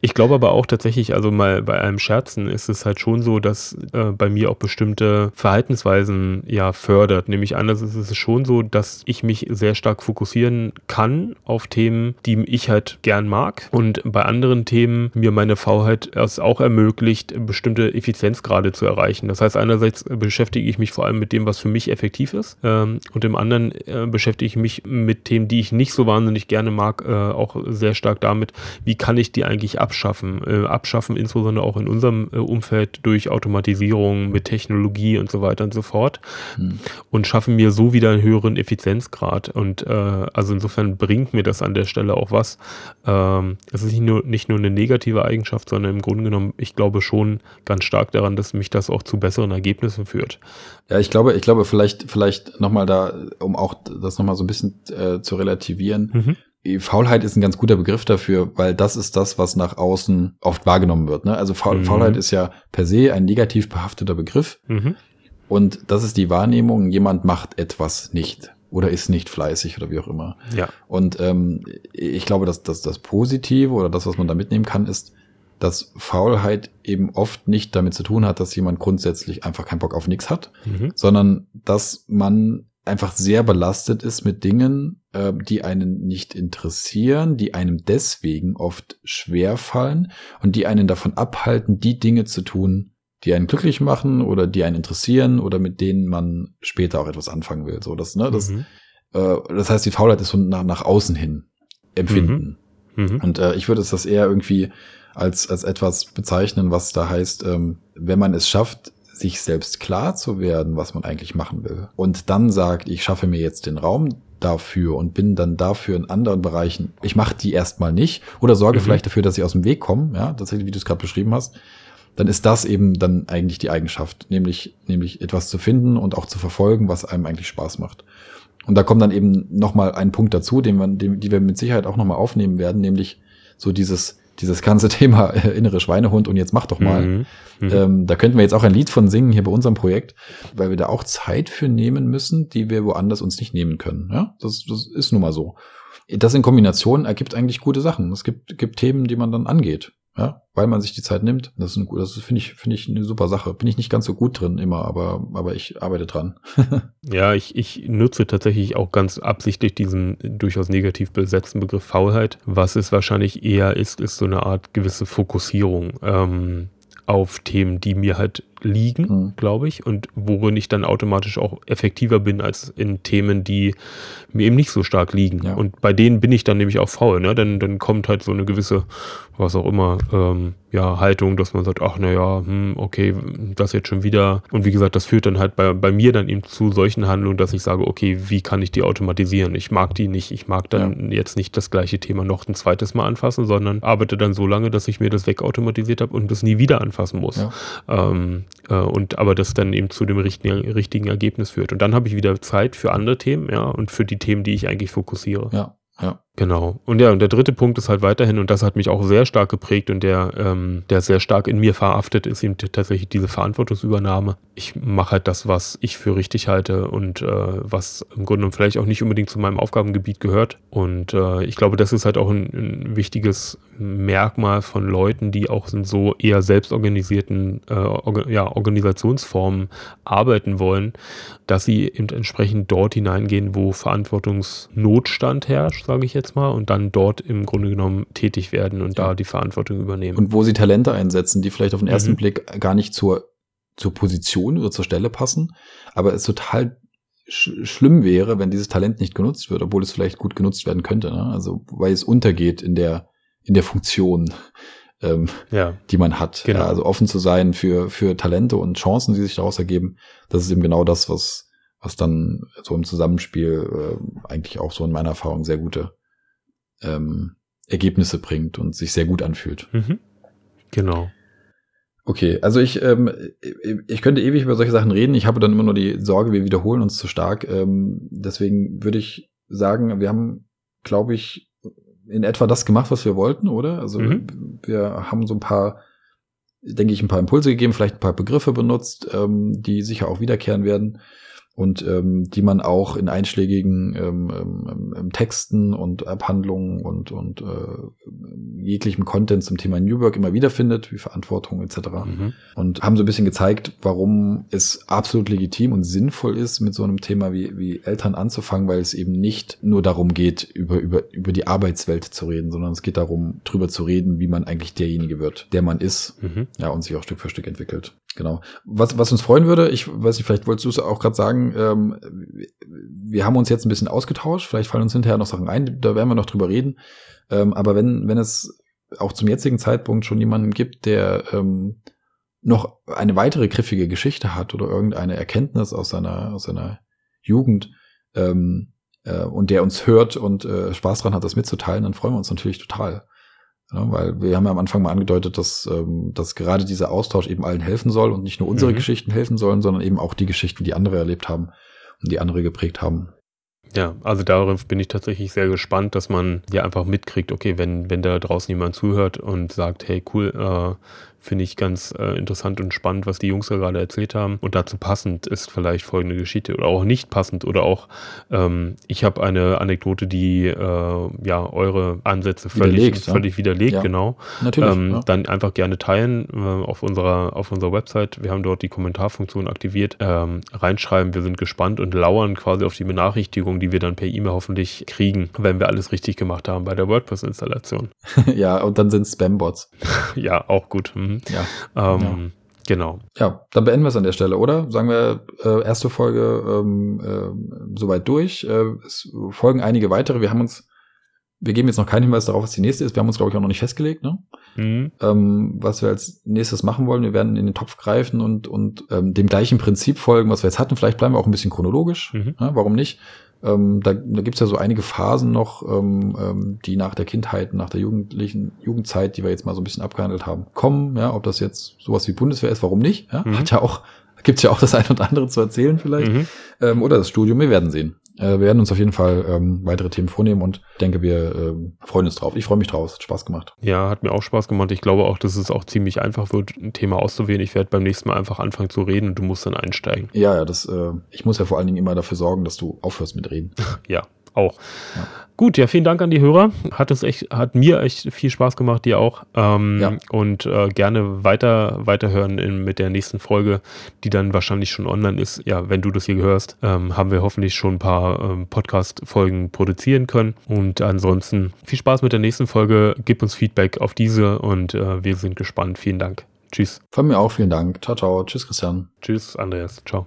ich glaube aber auch tatsächlich, also mal bei einem Scherzen ist es halt schon so, dass äh, bei mir auch bestimmte Verhaltensweisen ja fördert. Nämlich anders ist es schon so, dass ich mich sehr stark fokussieren kann auf Themen, die ich halt gern mag und bei anderen Themen mir meine Faulheit es auch ermöglicht, bestimmte Effizienzgrade zu erreichen. Das heißt, einerseits beschäftige ich mich vor allem mit dem, was für mich effektiv ist, ähm, und im anderen äh, beschäftige ich mich mit Themen, die ich nicht so wahnsinnig gerne mag, äh, auch sehr stark damit, wie kann ich die eigentlich abschaffen. Äh, abschaffen insbesondere auch in unserem äh, Umfeld durch Automatisierung mit Technologie und so weiter und so fort mhm. und schaffen mir so wieder einen höheren Effizienzgrad. Und äh, also insofern bringt mir das an der Stelle auch was. Ähm, es ist nicht nur, nicht nur eine negative Eigenschaft, sondern im Grunde genommen, ich glaube schon, schon ganz stark daran, dass mich das auch zu besseren Ergebnissen führt. Ja, ich glaube, ich glaube, vielleicht, vielleicht nochmal da, um auch das nochmal so ein bisschen äh, zu relativieren. Mhm. Faulheit ist ein ganz guter Begriff dafür, weil das ist das, was nach außen oft wahrgenommen wird. Ne? Also Faul mhm. Faulheit ist ja per se ein negativ behafteter Begriff. Mhm. Und das ist die Wahrnehmung, jemand macht etwas nicht oder ist nicht fleißig oder wie auch immer. Ja. Und ähm, ich glaube, dass, dass das Positive oder das, was man da mitnehmen kann, ist, dass Faulheit eben oft nicht damit zu tun hat, dass jemand grundsätzlich einfach keinen Bock auf nichts hat, mhm. sondern dass man einfach sehr belastet ist mit Dingen, äh, die einen nicht interessieren, die einem deswegen oft schwer fallen und die einen davon abhalten, die Dinge zu tun, die einen glücklich machen oder die einen interessieren oder mit denen man später auch etwas anfangen will. So, das, ne, das, mhm. äh, das heißt, die Faulheit ist so nach, nach außen hin empfinden. Mhm. Mhm. Und äh, ich würde es das eher irgendwie als, als etwas bezeichnen, was da heißt, ähm, wenn man es schafft, sich selbst klar zu werden, was man eigentlich machen will. Und dann sagt, ich schaffe mir jetzt den Raum dafür und bin dann dafür in anderen Bereichen. Ich mache die erstmal nicht oder sorge mhm. vielleicht dafür, dass sie aus dem Weg kommen, ja, tatsächlich, wie du es gerade beschrieben hast dann ist das eben dann eigentlich die Eigenschaft, nämlich, nämlich etwas zu finden und auch zu verfolgen, was einem eigentlich Spaß macht. Und da kommt dann eben nochmal ein Punkt dazu, den man, den, die wir mit Sicherheit auch nochmal aufnehmen werden, nämlich so dieses, dieses ganze [laughs] Thema äh, innere Schweinehund und jetzt mach doch mal. Mhm. Mhm. Ähm, da könnten wir jetzt auch ein Lied von singen hier bei unserem Projekt, weil wir da auch Zeit für nehmen müssen, die wir woanders uns nicht nehmen können. Ja, das, das ist nun mal so. Das in Kombination ergibt eigentlich gute Sachen. Es gibt, gibt Themen, die man dann angeht ja, weil man sich die Zeit nimmt. Das das finde ich, finde ich eine super Sache. Bin ich nicht ganz so gut drin immer, aber, aber ich arbeite dran. [laughs] ja, ich, ich nutze tatsächlich auch ganz absichtlich diesen durchaus negativ besetzten Begriff Faulheit. Was es wahrscheinlich eher ist, ist so eine Art gewisse Fokussierung ähm, auf Themen, die mir halt liegen, mhm. glaube ich, und worin ich dann automatisch auch effektiver bin als in Themen, die mir eben nicht so stark liegen. Ja. Und bei denen bin ich dann nämlich auch faul, ne? Dann, dann kommt halt so eine gewisse, was auch immer, ähm, ja, Haltung, dass man sagt, ach naja, hm, okay, das jetzt schon wieder. Und wie gesagt, das führt dann halt bei, bei mir dann eben zu solchen Handlungen, dass ich sage, okay, wie kann ich die automatisieren? Ich mag die nicht, ich mag dann ja. jetzt nicht das gleiche Thema noch ein zweites Mal anfassen, sondern arbeite dann so lange, dass ich mir das wegautomatisiert habe und das nie wieder anfassen muss. Ja. Ähm, äh, und aber das dann eben zu dem richtigen, richtigen Ergebnis führt. Und dann habe ich wieder Zeit für andere Themen, ja, und für die Themen, die ich eigentlich fokussiere. Ja, ja. Genau. Und ja, und der dritte Punkt ist halt weiterhin, und das hat mich auch sehr stark geprägt und der, ähm, der sehr stark in mir verhaftet, ist eben tatsächlich diese Verantwortungsübernahme. Ich mache halt das, was ich für richtig halte und äh, was im Grunde vielleicht auch nicht unbedingt zu meinem Aufgabengebiet gehört. Und äh, ich glaube, das ist halt auch ein, ein, wichtiges Merkmal von Leuten, die auch in so eher selbstorganisierten äh, Orga ja, Organisationsformen arbeiten wollen, dass sie eben entsprechend dort hineingehen, wo Verantwortungsnotstand herrscht, sage ich jetzt jetzt mal, und dann dort im Grunde genommen tätig werden und ja. da die Verantwortung übernehmen. Und wo sie Talente einsetzen, die vielleicht auf den ersten mhm. Blick gar nicht zur, zur Position oder zur Stelle passen, aber es total sch schlimm wäre, wenn dieses Talent nicht genutzt wird, obwohl es vielleicht gut genutzt werden könnte. Ne? Also weil es untergeht in der, in der Funktion. [laughs] Ähm, ja, die man hat. Genau. Ja, also offen zu sein für, für Talente und Chancen, die sich daraus ergeben, das ist eben genau das, was, was dann so im Zusammenspiel äh, eigentlich auch so in meiner Erfahrung sehr gute ähm, Ergebnisse bringt und sich sehr gut anfühlt. Mhm. Genau. Okay, also ich, ähm, ich könnte ewig über solche Sachen reden. Ich habe dann immer nur die Sorge, wir wiederholen uns zu stark. Ähm, deswegen würde ich sagen, wir haben, glaube ich, in etwa das gemacht, was wir wollten, oder? Also mhm. wir haben so ein paar, denke ich, ein paar Impulse gegeben, vielleicht ein paar Begriffe benutzt, ähm, die sicher auch wiederkehren werden und ähm, die man auch in einschlägigen ähm, ähm, ähm, Texten und Abhandlungen und, und äh, jeglichem Content zum Thema New Work immer wieder findet, wie Verantwortung etc. Mhm. Und haben so ein bisschen gezeigt, warum es absolut legitim und sinnvoll ist, mit so einem Thema wie, wie Eltern anzufangen, weil es eben nicht nur darum geht, über, über, über die Arbeitswelt zu reden, sondern es geht darum, drüber zu reden, wie man eigentlich derjenige wird, der man ist, mhm. ja, und sich auch Stück für Stück entwickelt. Genau. Was, was uns freuen würde, ich weiß nicht, vielleicht wolltest du es auch gerade sagen, ähm, wir haben uns jetzt ein bisschen ausgetauscht, vielleicht fallen uns hinterher noch Sachen ein, da werden wir noch drüber reden. Ähm, aber wenn, wenn es auch zum jetzigen Zeitpunkt schon jemanden gibt, der ähm, noch eine weitere griffige Geschichte hat oder irgendeine Erkenntnis aus seiner, aus seiner Jugend ähm, äh, und der uns hört und äh, Spaß dran hat, das mitzuteilen, dann freuen wir uns natürlich total. Ja, weil wir haben ja am Anfang mal angedeutet, dass, ähm, dass gerade dieser Austausch eben allen helfen soll und nicht nur unsere mhm. Geschichten helfen sollen, sondern eben auch die Geschichten, die andere erlebt haben und die andere geprägt haben. Ja, also darauf bin ich tatsächlich sehr gespannt, dass man ja einfach mitkriegt, okay, wenn, wenn da draußen jemand zuhört und sagt, hey, cool, äh, finde ich ganz äh, interessant und spannend, was die Jungs da gerade erzählt haben. Und dazu passend ist vielleicht folgende Geschichte oder auch nicht passend oder auch, ähm, ich habe eine Anekdote, die äh, ja eure Ansätze völlig widerlegt, völlig ja. widerlegt ja. genau. Natürlich. Ähm, ja. Dann einfach gerne teilen äh, auf unserer auf unserer Website. Wir haben dort die Kommentarfunktion aktiviert. Ähm, reinschreiben, wir sind gespannt und lauern quasi auf die Benachrichtigung, die wir dann per E-Mail hoffentlich kriegen, wenn wir alles richtig gemacht haben bei der WordPress-Installation. [laughs] ja, und dann sind Spam-Bots. [laughs] ja, auch gut. Mhm. Mhm. Ja. Ähm, ja. Genau. Ja, dann beenden wir es an der Stelle, oder? Sagen wir, äh, erste Folge ähm, äh, soweit durch. Äh, es folgen einige weitere. Wir haben uns, wir geben jetzt noch keinen Hinweis darauf, was die nächste ist. Wir haben uns, glaube ich, auch noch nicht festgelegt, ne? Mhm. Ähm, was wir als nächstes machen wollen. Wir werden in den Topf greifen und, und ähm, dem gleichen Prinzip folgen, was wir jetzt hatten. Vielleicht bleiben wir auch ein bisschen chronologisch. Mhm. Ja, warum nicht? Ähm, da da gibt es ja so einige Phasen noch, ähm, ähm, die nach der Kindheit, nach der jugendlichen Jugendzeit, die wir jetzt mal so ein bisschen abgehandelt haben, kommen. Ja, ob das jetzt sowas wie Bundeswehr ist, warum nicht? Ja, mhm. Hat ja auch, [laughs] gibt's ja auch das eine oder andere zu erzählen vielleicht. Mhm. Ähm, oder das Studium, wir werden sehen. Äh, wir werden uns auf jeden Fall ähm, weitere Themen vornehmen und denke, wir ähm, freuen uns drauf. Ich freue mich drauf. Hat Spaß gemacht. Ja, hat mir auch Spaß gemacht. Ich glaube auch, dass es auch ziemlich einfach wird, ein Thema auszuwählen. Ich werde beim nächsten Mal einfach anfangen zu reden und du musst dann einsteigen. Ja, ja, das, äh, ich muss ja vor allen Dingen immer dafür sorgen, dass du aufhörst mit reden. [laughs] ja, auch. Ja. Gut, ja, vielen Dank an die Hörer. Hat es echt, hat mir echt viel Spaß gemacht, dir auch. Ähm, ja. Und äh, gerne weiter, weiterhören in, mit der nächsten Folge, die dann wahrscheinlich schon online ist. Ja, wenn du das hier hörst, ähm, haben wir hoffentlich schon ein paar ähm, Podcast-Folgen produzieren können. Und ansonsten viel Spaß mit der nächsten Folge. Gib uns Feedback auf diese und äh, wir sind gespannt. Vielen Dank. Tschüss. Von mir auch vielen Dank. Ciao, ciao. Tschüss, Christian. Tschüss, Andreas. Ciao.